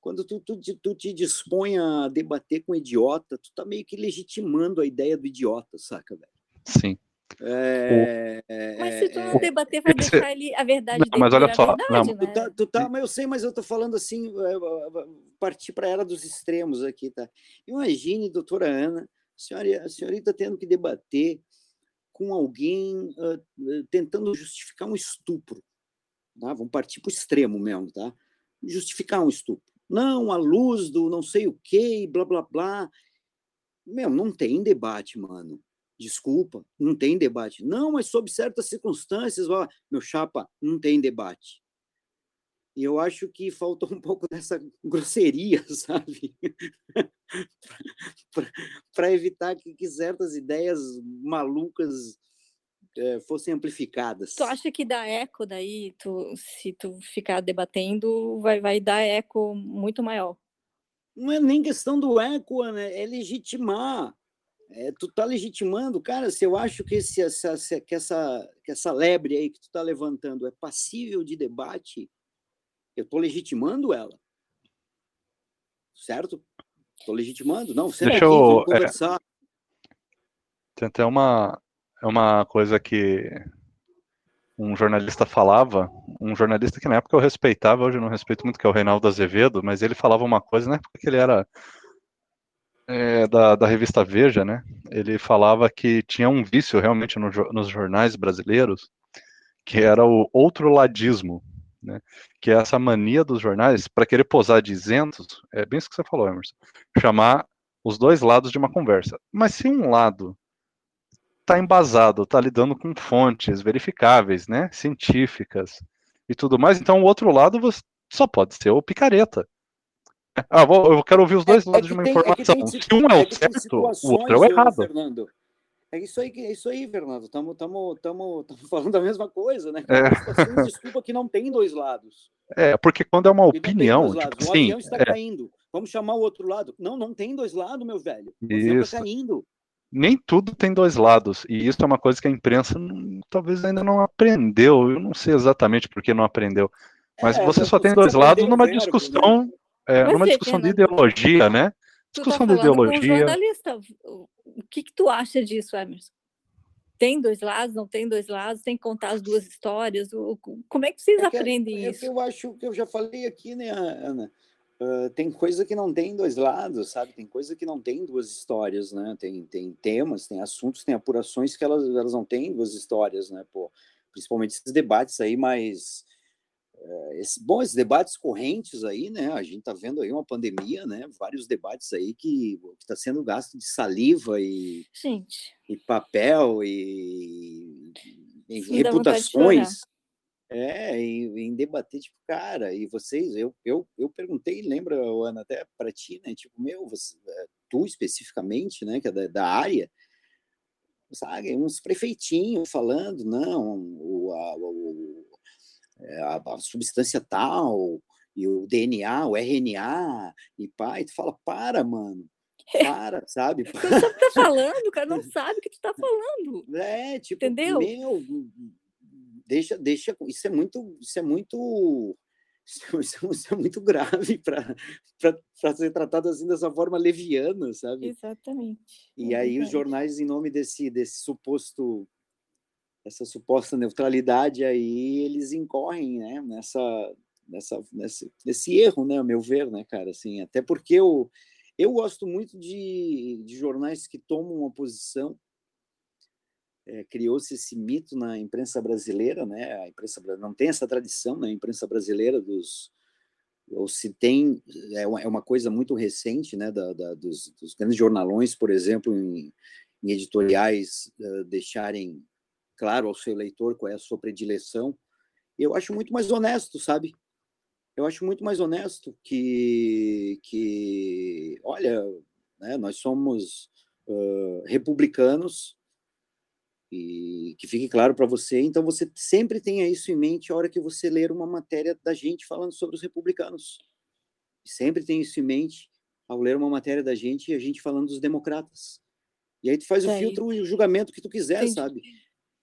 Quando tu, tu, tu te dispõe a debater com um idiota, tu tá meio que legitimando a ideia do idiota, saca, velho? Sim. É, mas se tu não é, debater, vai deixar ele a verdade não, mas olha só, verdade, não. Né? Tu tá, tu tá, mas eu sei, mas eu tô falando assim, partir para a era dos extremos aqui, tá? Imagine, doutora Ana, a senhora, a senhorita tendo que debater com alguém uh, tentando justificar um estupro. Tá? Vamos partir para o extremo mesmo, tá? Justificar um estupro. Não, a luz do não sei o quê, blá, blá, blá. Meu, não tem debate, mano. Desculpa, não tem debate. Não, mas sob certas circunstâncias, ó, meu chapa, não tem debate. E eu acho que faltou um pouco dessa grosseria, sabe? para evitar que, que, certas ideias malucas é, fossem amplificadas. Tu acha que dá eco daí, tu, se tu ficar debatendo, vai, vai dar eco muito maior? Não é nem questão do eco, né? é legitimar. É, tu tá legitimando, cara, se eu acho que, esse, essa, que, essa, que essa lebre aí que tu tá levantando é passível de debate, eu tô legitimando ela. Certo? Tô legitimando? Não, Deixa aqui, eu, é, conversar. É, tem até uma, é uma coisa que um jornalista falava, um jornalista que na época eu respeitava, hoje eu não respeito muito, que é o Reinaldo Azevedo, mas ele falava uma coisa, na época que ele era é, da, da revista Veja, né? Ele falava que tinha um vício realmente no, nos jornais brasileiros, que era o outro ladismo, né? Que é essa mania dos jornais para querer posar de isentos, é bem isso que você falou, Emerson, chamar os dois lados de uma conversa. Mas se um lado está embasado, está lidando com fontes verificáveis, né, científicas e tudo mais. Então, o outro lado só pode ser o picareta. Ah, vou, eu quero ouvir os dois é, lados é de uma tem, informação. É Se um é, é o certo, o outro é o errado. Fernando, é isso aí, é isso aí, Fernando. Estamos falando da mesma coisa, né? É. Desculpa que não tem dois lados. É, porque quando é uma opinião, tipo assim, avião está é... caindo. Vamos chamar o outro lado. Não, não tem dois lados, meu velho. O avião está caindo nem tudo tem dois lados, e isso é uma coisa que a imprensa não, talvez ainda não aprendeu, eu não sei exatamente por que não aprendeu, mas é, você só tem dois lados numa verbo, discussão, né? é, numa discussão de ideologia, né? Discussão tá de ideologia. Jornalista. O que, que tu acha disso, Emerson? Tem dois lados, não tem dois lados, tem que contar as duas histórias. Como é que vocês é que, aprendem é isso? eu acho que eu já falei aqui, né, Ana? Uh, tem coisa que não tem dois lados, sabe? Tem coisa que não tem duas histórias, né? Tem, tem temas, tem assuntos, tem apurações que elas, elas não têm duas histórias, né? Pô, principalmente esses debates aí mais... Uh, esse, bom, esses debates correntes aí, né? A gente tá vendo aí uma pandemia, né? Vários debates aí que está sendo gasto de saliva e, gente. e papel e, e reputações é, em, em, debater, tipo, cara, e vocês, eu, eu, eu perguntei, lembra, Ana, até para ti, né? Tipo, meu, você, eh, tu especificamente, né, que é da, da área, sabe, uns prefeitinhos falando, não, o, a, o, é, a, a, substância tal, e o DNA, o RNA, e pai, tu fala, para, mano, para, sabe? Não sabe o que tá falando, o cara não sabe o que tu tá falando. É, tipo, Entendeu? meu deixa, deixa, isso é muito, isso é muito, isso é muito grave para ser tratado assim dessa forma leviana, sabe? Exatamente. E aí os jornais, em nome desse, desse suposto, essa suposta neutralidade aí, eles incorrem, né, nessa, nessa, nesse, nesse erro, né, a meu ver, né, cara, assim, até porque eu, eu gosto muito de, de jornais que tomam uma posição é, criou-se esse mito na imprensa brasileira, né? A imprensa não tem essa tradição na imprensa brasileira dos ou se tem é uma, é uma coisa muito recente, né? Da, da dos, dos, grandes jornalões, por exemplo, em, em editoriais uh, deixarem claro ao seu leitor qual é a sua predileção. Eu acho muito mais honesto, sabe? Eu acho muito mais honesto que que olha, né? Nós somos uh, republicanos e que fique claro para você. Então, você sempre tenha isso em mente a hora que você ler uma matéria da gente falando sobre os republicanos. Sempre tenha isso em mente ao ler uma matéria da gente e a gente falando dos democratas. E aí tu faz o é. filtro e o julgamento que tu quiser, Entendi. sabe?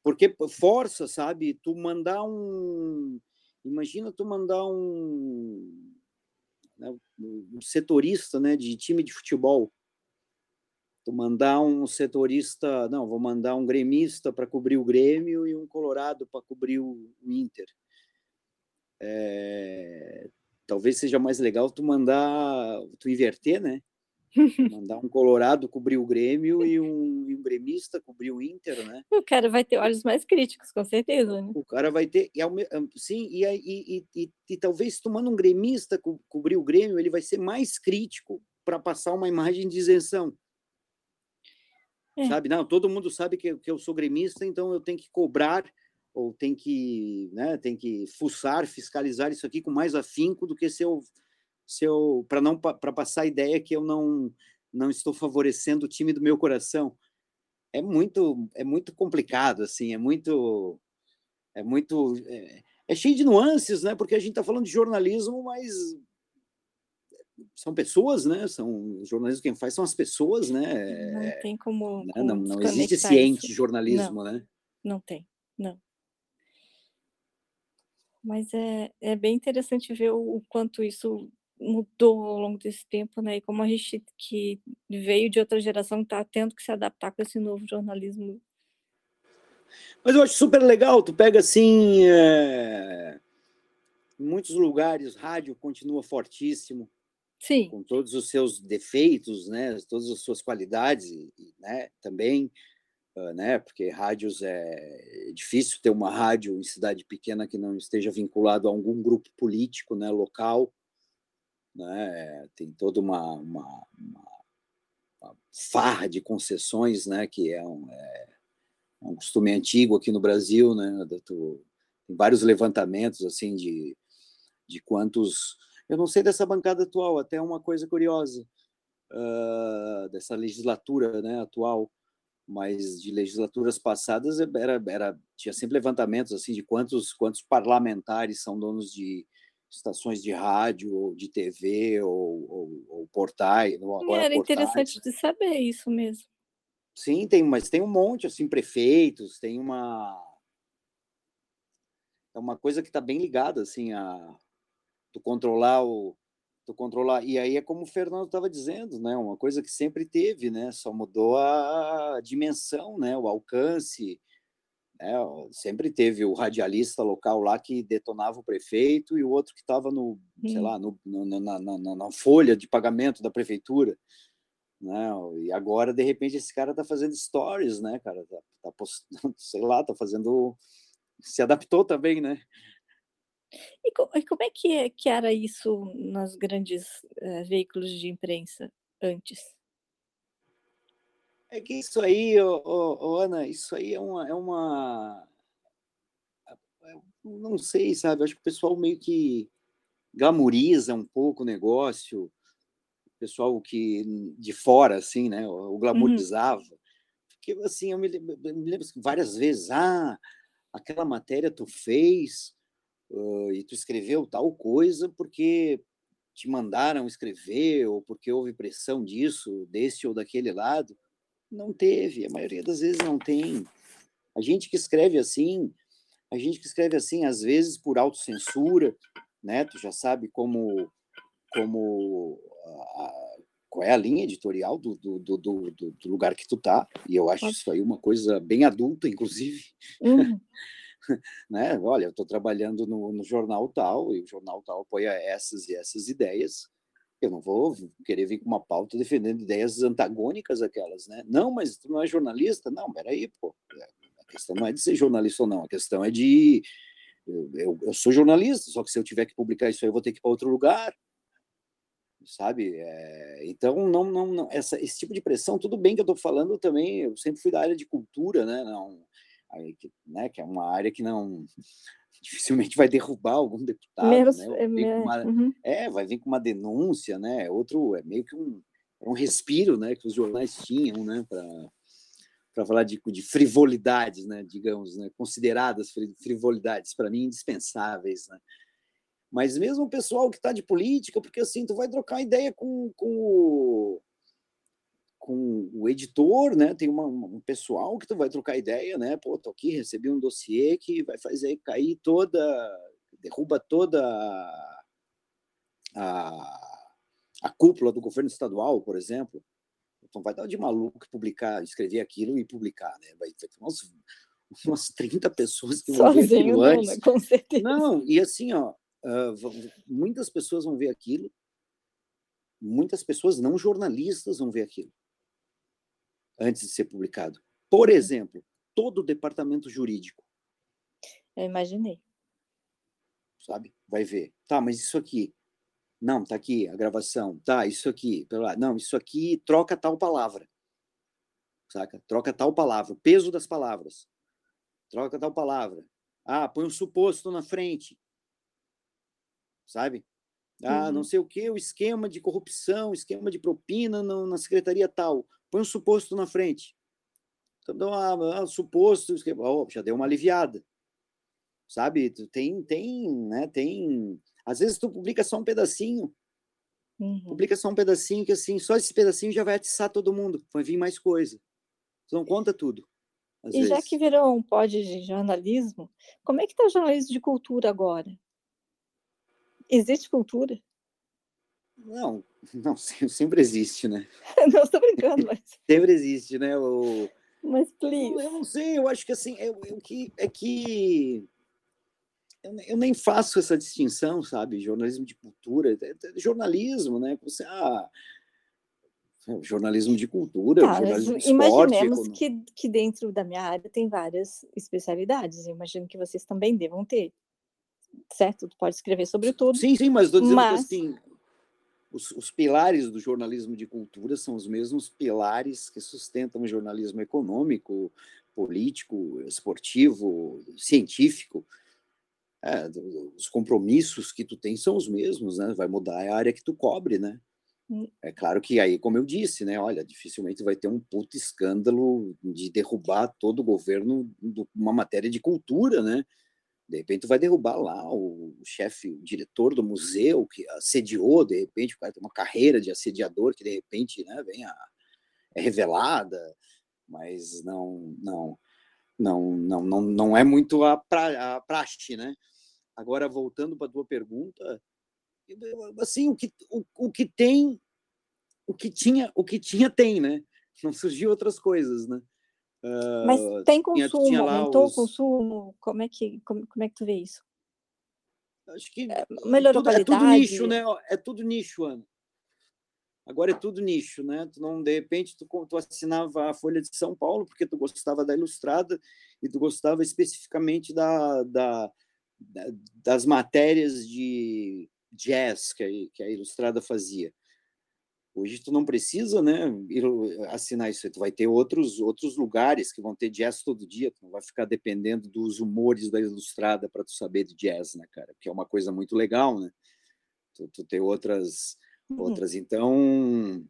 Porque força, sabe? Tu mandar um... Imagina tu mandar um... Né, um setorista né, de time de futebol tu mandar um setorista, não, vou mandar um gremista para cobrir o Grêmio e um colorado para cobrir o, Inter. É, talvez seja mais legal tu mandar, tu inverter, né? Mandar um colorado cobrir o Grêmio e um, e um gremista cobrir o Inter, né? O cara vai ter olhos mais críticos, com certeza, né? O cara vai ter, e, sim, e, e, e, e, talvez tomando um gremista co cobrir o Grêmio, ele vai ser mais crítico para passar uma imagem de isenção. É. Sabe? Não, todo mundo sabe que, que eu sou gremista, então eu tenho que cobrar ou tem que, né, tem que fuçar, fiscalizar isso aqui com mais afinco do que se eu, se eu para não para passar a ideia que eu não não estou favorecendo o time do meu coração. é muito é muito complicado assim, é muito é muito é, é cheio de nuances, né? Porque a gente está falando de jornalismo, mas são pessoas, né? São jornalismo quem faz são as pessoas, né? Não tem como, né? como não, não existe ciente isso. jornalismo, não, né? Não tem, não. Mas é, é bem interessante ver o, o quanto isso mudou ao longo desse tempo, né? E como a gente que veio de outra geração está tendo que se adaptar com esse novo jornalismo. Mas eu acho super legal. Tu pega assim, é... em muitos lugares, rádio continua fortíssimo. Sim. Com todos os seus defeitos, né? Todas as suas qualidades, né? Também né? Porque rádios é, é difícil ter uma rádio em cidade pequena que não esteja vinculado a algum grupo político, né? Local, né? Tem toda uma, uma, uma, uma farra de concessões, né? Que é um, é, um costume antigo aqui no Brasil, né? Tem vários levantamentos assim de, de quantos eu não sei dessa bancada atual, até uma coisa curiosa uh, dessa legislatura né, atual mas de legislaturas passadas era, era tinha sempre levantamentos assim de quantos quantos parlamentares são donos de estações de rádio ou de TV ou, ou, ou portais agora era portais, interessante de saber isso mesmo. Sim tem mas tem um monte assim prefeitos tem uma é uma coisa que está bem ligada assim a tu controlar o tu controlar. E aí é como o Fernando estava dizendo, né? Uma coisa que sempre teve, né? Só mudou a dimensão, né? O alcance. Né? Sempre teve o radialista local lá que detonava o prefeito e o outro que estava no, Sim. sei lá, no, no, na, na, na, folha de pagamento da prefeitura. Né? E agora, de repente, esse cara está fazendo stories, né, cara? Tá, tá postando, sei lá, tá fazendo. Se adaptou também, né? E, como é que, é, que era isso nos grandes uh, veículos de imprensa antes? É que isso aí, oh, oh, Ana, isso aí é uma, é uma. Não sei, sabe? Acho que o pessoal meio que glamoriza um pouco o negócio, o pessoal que de fora, assim, né? O glamorizava. Uhum. Porque, assim, eu me, eu me lembro várias vezes, ah, aquela matéria tu fez uh, e tu escreveu tal coisa porque te mandaram escrever ou porque houve pressão disso, desse ou daquele lado. Não teve, a maioria das vezes não tem. A gente que escreve assim, a gente que escreve assim, às vezes por autocensura, né? Tu já sabe como, como a, qual é a linha editorial do, do, do, do, lugar que tu tá, e eu acho isso aí uma coisa bem adulta, inclusive. Uhum. né? Olha, eu estou trabalhando no, no, jornal tal e o jornal tal apoia essas e essas ideias. Eu não vou querer vir com uma pauta defendendo ideias antagônicas àquelas, né? Não, mas tu não é jornalista? Não, peraí, pô. A questão não é de ser jornalista ou não, a questão é de. Eu, eu, eu sou jornalista, só que se eu tiver que publicar isso aí, eu vou ter que ir para outro lugar sabe? É, então, não, não, não essa, esse tipo de pressão, tudo bem que eu estou falando também, eu sempre fui da área de cultura, né? Não, né, que é uma área que não dificilmente vai derrubar algum deputado, Menos, né? É, uma, uhum. é, vai vir com uma denúncia, né? Outro é meio que um, é um respiro, né, que os jornais tinham, né, para para falar de, de frivolidades, né, digamos, né, consideradas frivolidades para mim indispensáveis, né? Mas mesmo o pessoal que está de política, porque assim, tu vai trocar ideia com, com o com o editor, né? Tem uma, um pessoal que tu vai trocar ideia, né? Pô, tô aqui, recebi um dossiê que vai fazer cair toda, derruba toda a, a cúpula do governo estadual, por exemplo. Então vai dar de maluco publicar, escrever aquilo e publicar, né? Vai ter umas, umas 30 pessoas que vão Sozinho ver aquilo não, antes. Né? Com certeza. Não, e assim, ó, uh, muitas pessoas vão ver aquilo, muitas pessoas não jornalistas vão ver aquilo antes de ser publicado. Por exemplo, todo o departamento jurídico. Eu imaginei. Sabe? Vai ver. Tá, mas isso aqui. Não, tá aqui a gravação. Tá, isso aqui. Não, isso aqui troca tal palavra. Saca? Troca tal palavra. O peso das palavras. Troca tal palavra. Ah, põe um suposto na frente. Sabe? Ah, uhum. não sei o que, o esquema de corrupção, esquema de propina na secretaria tal põe um suposto na frente, Então, ah, ah, suposto, oh, já deu uma aliviada. Sabe? Tem, tem, né? Tem. Às vezes tu publica só um pedacinho. Uhum. Publica só um pedacinho que assim, só esse pedacinho já vai atiçar todo mundo. Vai vir mais coisa. Tu não conta tudo. E vezes. já que virou um pod de jornalismo, como é que está o jornalismo de cultura agora? Existe cultura? Não, não, sempre existe, né? não, estou brincando, mas... sempre existe, né? O... Mas, please. Eu, não sei, eu acho que assim, é, é, que, é que eu, eu, nem faço essa distinção, sabe? Jornalismo de cultura, é, jornalismo, né? Você, ah, jornalismo de cultura, tá, jornalismo de Imaginemos esporte, que, que dentro da minha área tem várias especialidades, eu imagino que vocês também devam ter, certo? Tu pode escrever sobre tudo. Sim, sim, mas estou dizendo mas... que assim, os, os, pilares do jornalismo de cultura são os mesmos pilares que sustentam o jornalismo econômico, político, esportivo, científico. É, os compromissos que tu tem são os mesmos, né? Vai mudar a área que tu cobre, né? Hum. É claro que aí, como eu disse, né? Olha, dificilmente vai ter um puto escândalo de derrubar todo o governo de uma matéria de cultura, né? De repente vai derrubar lá o chefe, o diretor do museu que assediou, de repente o cara tem uma carreira de assediador que de repente né, vem a, é revelada, mas não não não não não, não é muito a, pra, a praxe, né? Agora voltando para a tua pergunta, assim o que o, o que tem o que tinha o que tinha tem, né? Não surgiu outras coisas, né? Mas tem consumo, tinha, tinha aumentou os... o consumo? Como é, que, como, como é que tu vê isso? Acho que é, melhorou tudo, é tudo nicho, né? É tudo nicho, Ana. Agora é tudo nicho, né? Tu não, de repente, tu, tu assinava a Folha de São Paulo porque tu gostava da Ilustrada e tu gostava especificamente da, da, da das matérias de jazz que a, que a Ilustrada fazia. Hoje tu não precisa, né, assinar isso. Tu vai ter outros outros lugares que vão ter jazz todo dia. Tu não vai ficar dependendo dos humores da Ilustrada para tu saber de jazz, né, cara? Que é uma coisa muito legal, né? Tu, tu ter outras uhum. outras. Então,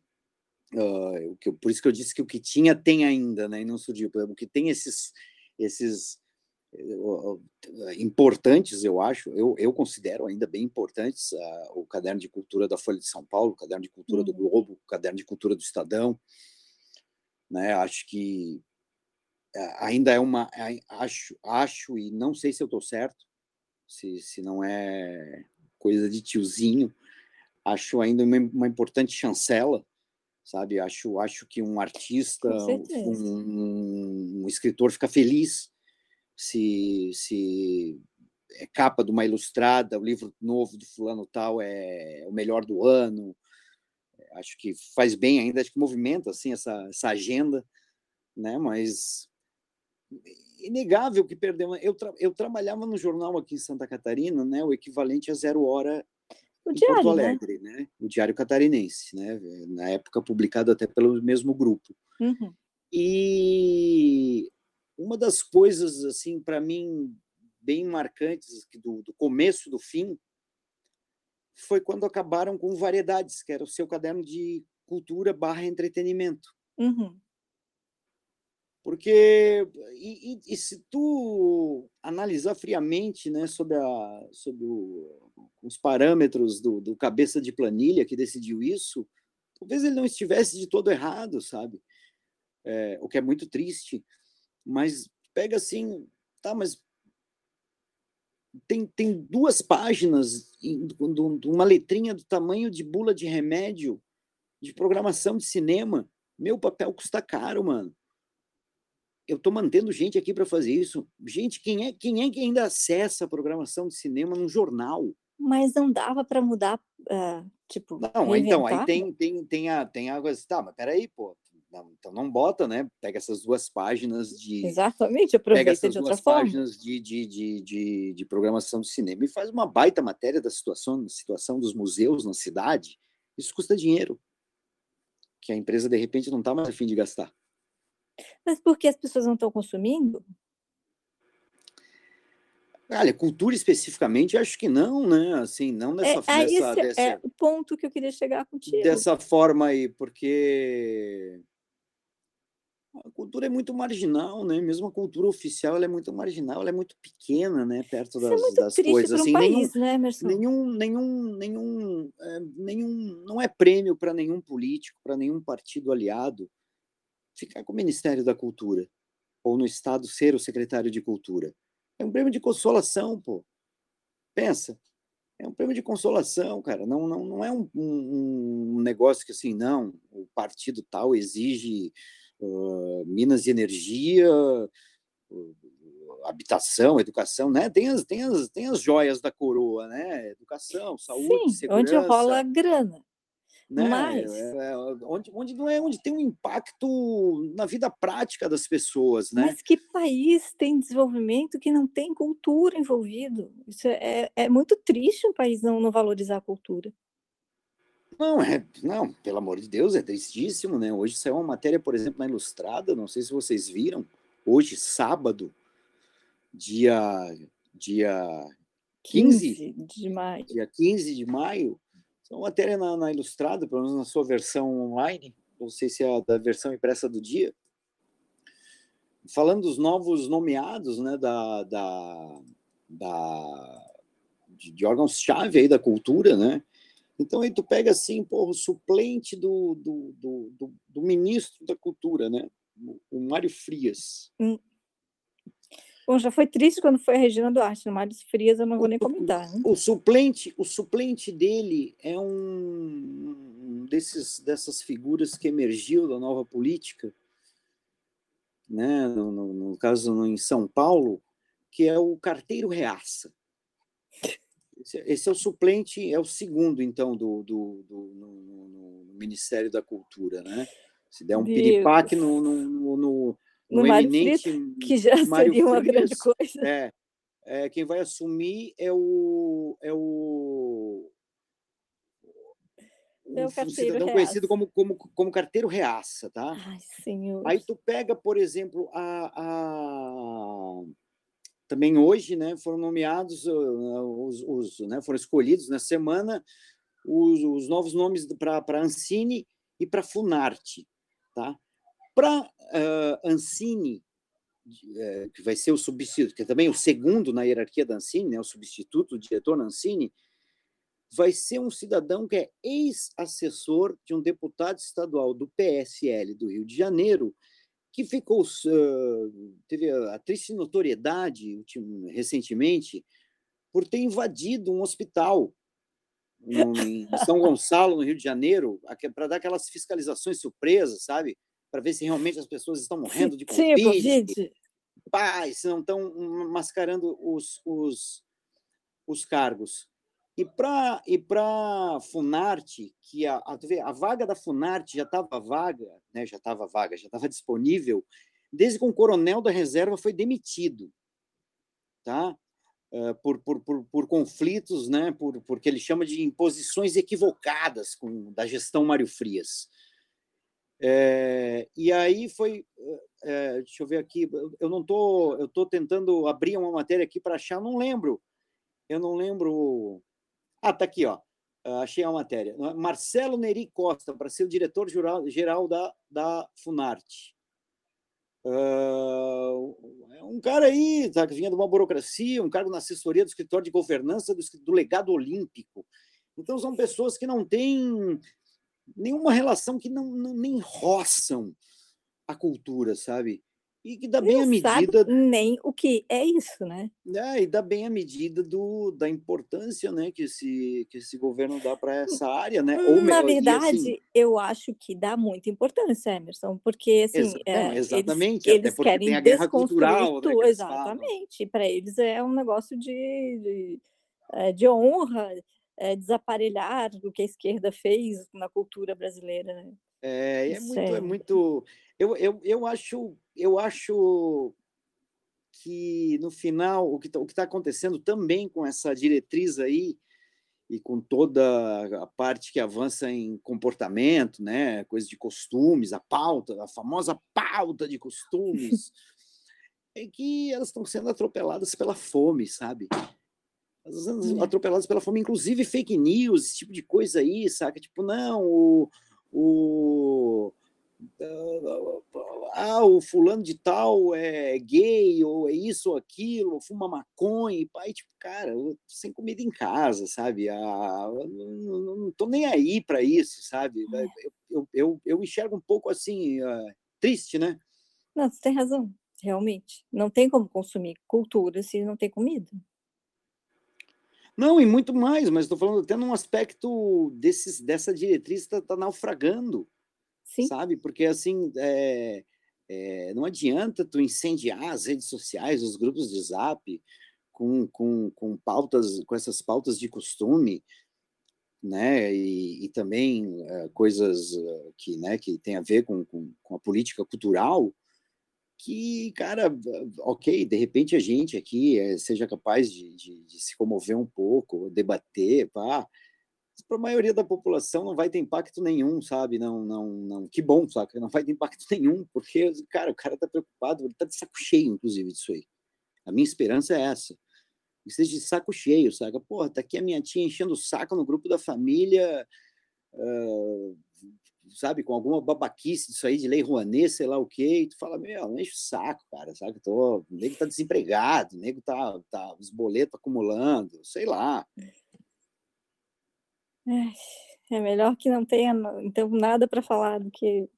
uh, o que, por isso que eu disse que o que tinha tem ainda, né? E não surgiu. Exemplo, o que tem esses esses importantes, eu acho, eu, eu considero ainda bem importantes uh, o caderno de cultura da Folha de São Paulo, o caderno de cultura uhum. do Globo, o caderno de cultura do Estadão, né? Acho que uh, ainda é uma, acho, acho e não sei se eu estou certo, se, se não é coisa de tiozinho, acho ainda uma, uma importante chancela, sabe? Acho, acho que um artista, um, um escritor fica feliz se, se é capa de uma ilustrada, o livro novo do fulano tal é o melhor do ano. Acho que faz bem ainda, acho que movimenta assim essa, essa agenda, né? Mas inegável que perdeu. Eu, tra eu trabalhava no jornal aqui em Santa Catarina, né? O equivalente a zero hora o em diário, Porto né? Alegre, né? né? O Diário Catarinense, né? Na época publicado até pelo mesmo grupo. Uhum. E uma das coisas, assim, para mim, bem marcantes do, do, começo do fim foi quando acabaram com Variedades, que era o seu caderno de cultura barra entretenimento. Uhum. Porque, e, e, e, se tu analisar friamente né, sobre, a, sobre o, os parâmetros do, do cabeça de planilha que decidiu isso, talvez ele não estivesse de todo errado, sabe? É, o que é muito triste mas pega assim, tá, mas tem, tem duas páginas de uma letrinha do tamanho de bula de remédio de programação de cinema. Meu papel custa caro, mano. Eu estou mantendo gente aqui para fazer isso. Gente, quem é, quem é que ainda acessa a programação de cinema num jornal? Mas não dava para mudar, uh, tipo. Não, reinventar? então, aí tem, tem, tem, a, tem água. Tá, mas peraí, pô. Então não bota, né? Pega essas duas páginas de. Exatamente, aproveita pega essas de outra duas forma. páginas de, de, de, de, de programação de cinema e faz uma baita matéria da situação, situação dos museus na cidade. Isso custa dinheiro. Que a empresa, de repente, não está mais afim de gastar. Mas porque as pessoas não estão consumindo? Olha, cultura especificamente, acho que não, né? Assim, não nessa, é, é nessa, dessa, é o ponto que eu queria chegar contigo. Dessa forma aí, porque A cultura é muito marginal, né? Mesmo a cultura oficial, é muito marginal, ela é muito pequena, né? Perto das, é muito das coisas. um Assim, país, nenhum, né, Emerson? nenhum, nenhum, nenhum, é, nenhum, não é prêmio para nenhum político, para nenhum partido aliado ficar com o Ministério da Cultura ou no Estado ser o secretário de Cultura. É um prêmio de consolação, pô. Pensa, é um prêmio de consolação, cara. Não, não, não é um, um, um negócio que assim, não, o partido tal exige minas de energia, habitação, educação, né? Tem as, tem, as, tem as joias da coroa, né? Educação, saúde, Sim, segurança. onde rola grana. Né? Mas- É, é, onde, onde não é onde tem um impacto na vida prática das pessoas, né? Mas que país tem desenvolvimento que não tem cultura envolvido? Isso é, é muito triste um país não, não valorizar a cultura. Não, é, não, pelo amor de Deus, é tristíssimo, né? Hoje saiu uma matéria, por exemplo, na Ilustrada, não sei se vocês viram, hoje, sábado, dia, dia 15? de maio. dia 15 de maio, é uma matéria na, na Ilustrada, pelo menos na sua versão online, não sei se é a da versão impressa do dia, falando dos novos nomeados, né, da, da, da de, de órgãos-chave aí da cultura, né? Então aí tu pega assim, porra, o suplente do, do, do, do, do ministro da cultura, né? O, Mário Frias. Bom, já foi triste quando foi a Regina Duarte, no Mário Frias eu não vou nem comentar. Né? O suplente, o suplente dele é um, desses dessas figuras que emergiu da nova política, né? No, no, no caso em São Paulo, que é o carteiro reaça. Esse, é o suplente, é o segundo então do, do, do no, no- Ministério da Cultura, né? Se der um Deus. piripaque no, no, no, no, eminente Que já Mário seria uma Frias, grande coisa. é, é, quem vai assumir é o é o, É o um cidadão reaça. conhecido como, como, como carteiro reaça, tá? Ai, senhor. Aí tu pega, por exemplo, a, a- também hoje, né, foram nomeados uh, os, os, né, foram escolhidos na semana os, os novos nomes para Ancine e para Funarte, tá? Para Ancine, eh, que vai ser o substituto, que é também o segundo na hierarquia da Ancine, né, o substituto do diretor da Ancine, vai ser um cidadão que é ex-assessor de um deputado estadual do PSL do Rio de Janeiro, que ficou ah, teve a triste notoriedade recentemente por ter invadido um hospital no- em São Gonçalo, no Rio de Janeiro, para dar aquelas fiscalizações surpresas, sabe? Para ver se realmente as pessoas estão morrendo de Sim, Covid, pá, se não estão mascarando os, os, os cargos. E para e para Funarte, que a, a, a vaga da Funarte já estava vaga, né, já estava vaga, já estava disponível, desde que um coronel da reserva foi demitido, tá? Eh, por, por, por, por conflitos, né, por, porque ele chama de imposições equivocadas com, da gestão Mário Frias. Eh, e aí foi, eh, deixa eu ver aqui, eu não tô, eu tô tentando abrir uma matéria aqui para achar, não lembro, eu não lembro. Ah, tá aqui, ó. Ah, Achei a matéria. Marcelo Neri Costa para ser o diretor geral, da, da Funarte. É um cara aí, tá, que vinha de uma burocracia, um cargo na assessoria do escritório de governança do, do legado olímpico. Então, são pessoas que não têm nenhuma relação, que não, não- nem roçam a cultura, sabe? E que dá bem a Não medida nem o que é isso, né? é, e dá bem a medida do, da importância né, que, esse, que esse governo dá para essa área, né? Ou Na melhor, verdade, assim, eu acho que dá muita importância, Emerson, porque assim, Exa- é, eles- exatamente, eles, porque querem tem a guerra cultural, né, eles falam. exatamente. Para eles é um negócio de, de, é, de honra, é, desaparelhar o que a esquerda fez na cultura brasileira. né? É, é muito, é é- muito. Eu, eu, eu acho, eu acho que no final o que está acontecendo também com essa diretriz aí e com toda a parte que avança em comportamento, né, coisa de costumes, a pauta, a famosa pauta de costumes, é que elas estão sendo atropeladas pela fome, sabe? Elas estão sendo É. atropeladas pela fome, inclusive fake news, esse tipo de coisa aí, saca? Tipo, não, o, o ah, o fulano de tal é gay, ou é isso ou aquilo, ou fuma maconha, e pai, tipo, cara, sem comida em casa, sabe? Ah, não, não tô nem aí para isso, sabe? É. Eu, eu, eu, eu, enxergo um pouco assim, uh, triste, né? Não, você tem razão, realmente. Não tem como consumir cultura se não tem comida. Não, e muito mais, mas estou falando até num aspecto desses, dessa diretriz está tá naufragando, Sim. sabe? Porque, assim, é, é, não adianta tu incendiar as redes sociais, os grupos de zap, com, com, com pautas, com essas pautas de costume, né? E, e também uh, coisas que, né, que tem a ver com, com, com a política cultural, que, cara, ok, de repente a gente aqui é, seja capaz de, de, de, se comover um pouco, debater, pá, para a maioria da população não vai ter impacto nenhum, sabe? Não, não, não. Que bom, saca? Não vai ter impacto nenhum, porque, cara, o cara tá preocupado, ele tá de saco cheio, inclusive, disso aí. A minha esperança é essa. Esteja de saco cheio, saca? Porra, tá aqui a minha tia enchendo o saco no grupo da família, uh, sabe, com alguma babaquice disso aí de lei Rouanet, sei lá o quê, e tu fala, meu, enche o saco, cara, sabe? Tô, o nego tá desempregado, o nego tá, tá os boletos acumulando, sei lá. É, é melhor que não tenha então nada para falar do que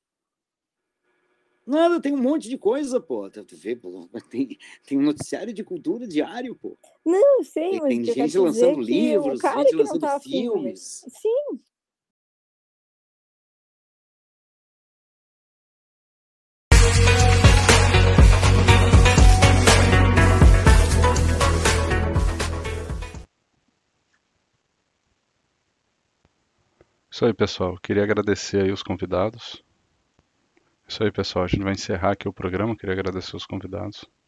Nada, tem um monte de coisa, pô. Tu vê, pô, tem, tem um noticiário de cultura diário, pô. Não, sei, tem, mas tem gente lançando livros, gente lançando tá filmes. Sim, Isso aí, pessoal. Queria agradecer aí os convidados. Isso aí, pessoal. A gente vai encerrar aqui o programa. Queria agradecer os convidados.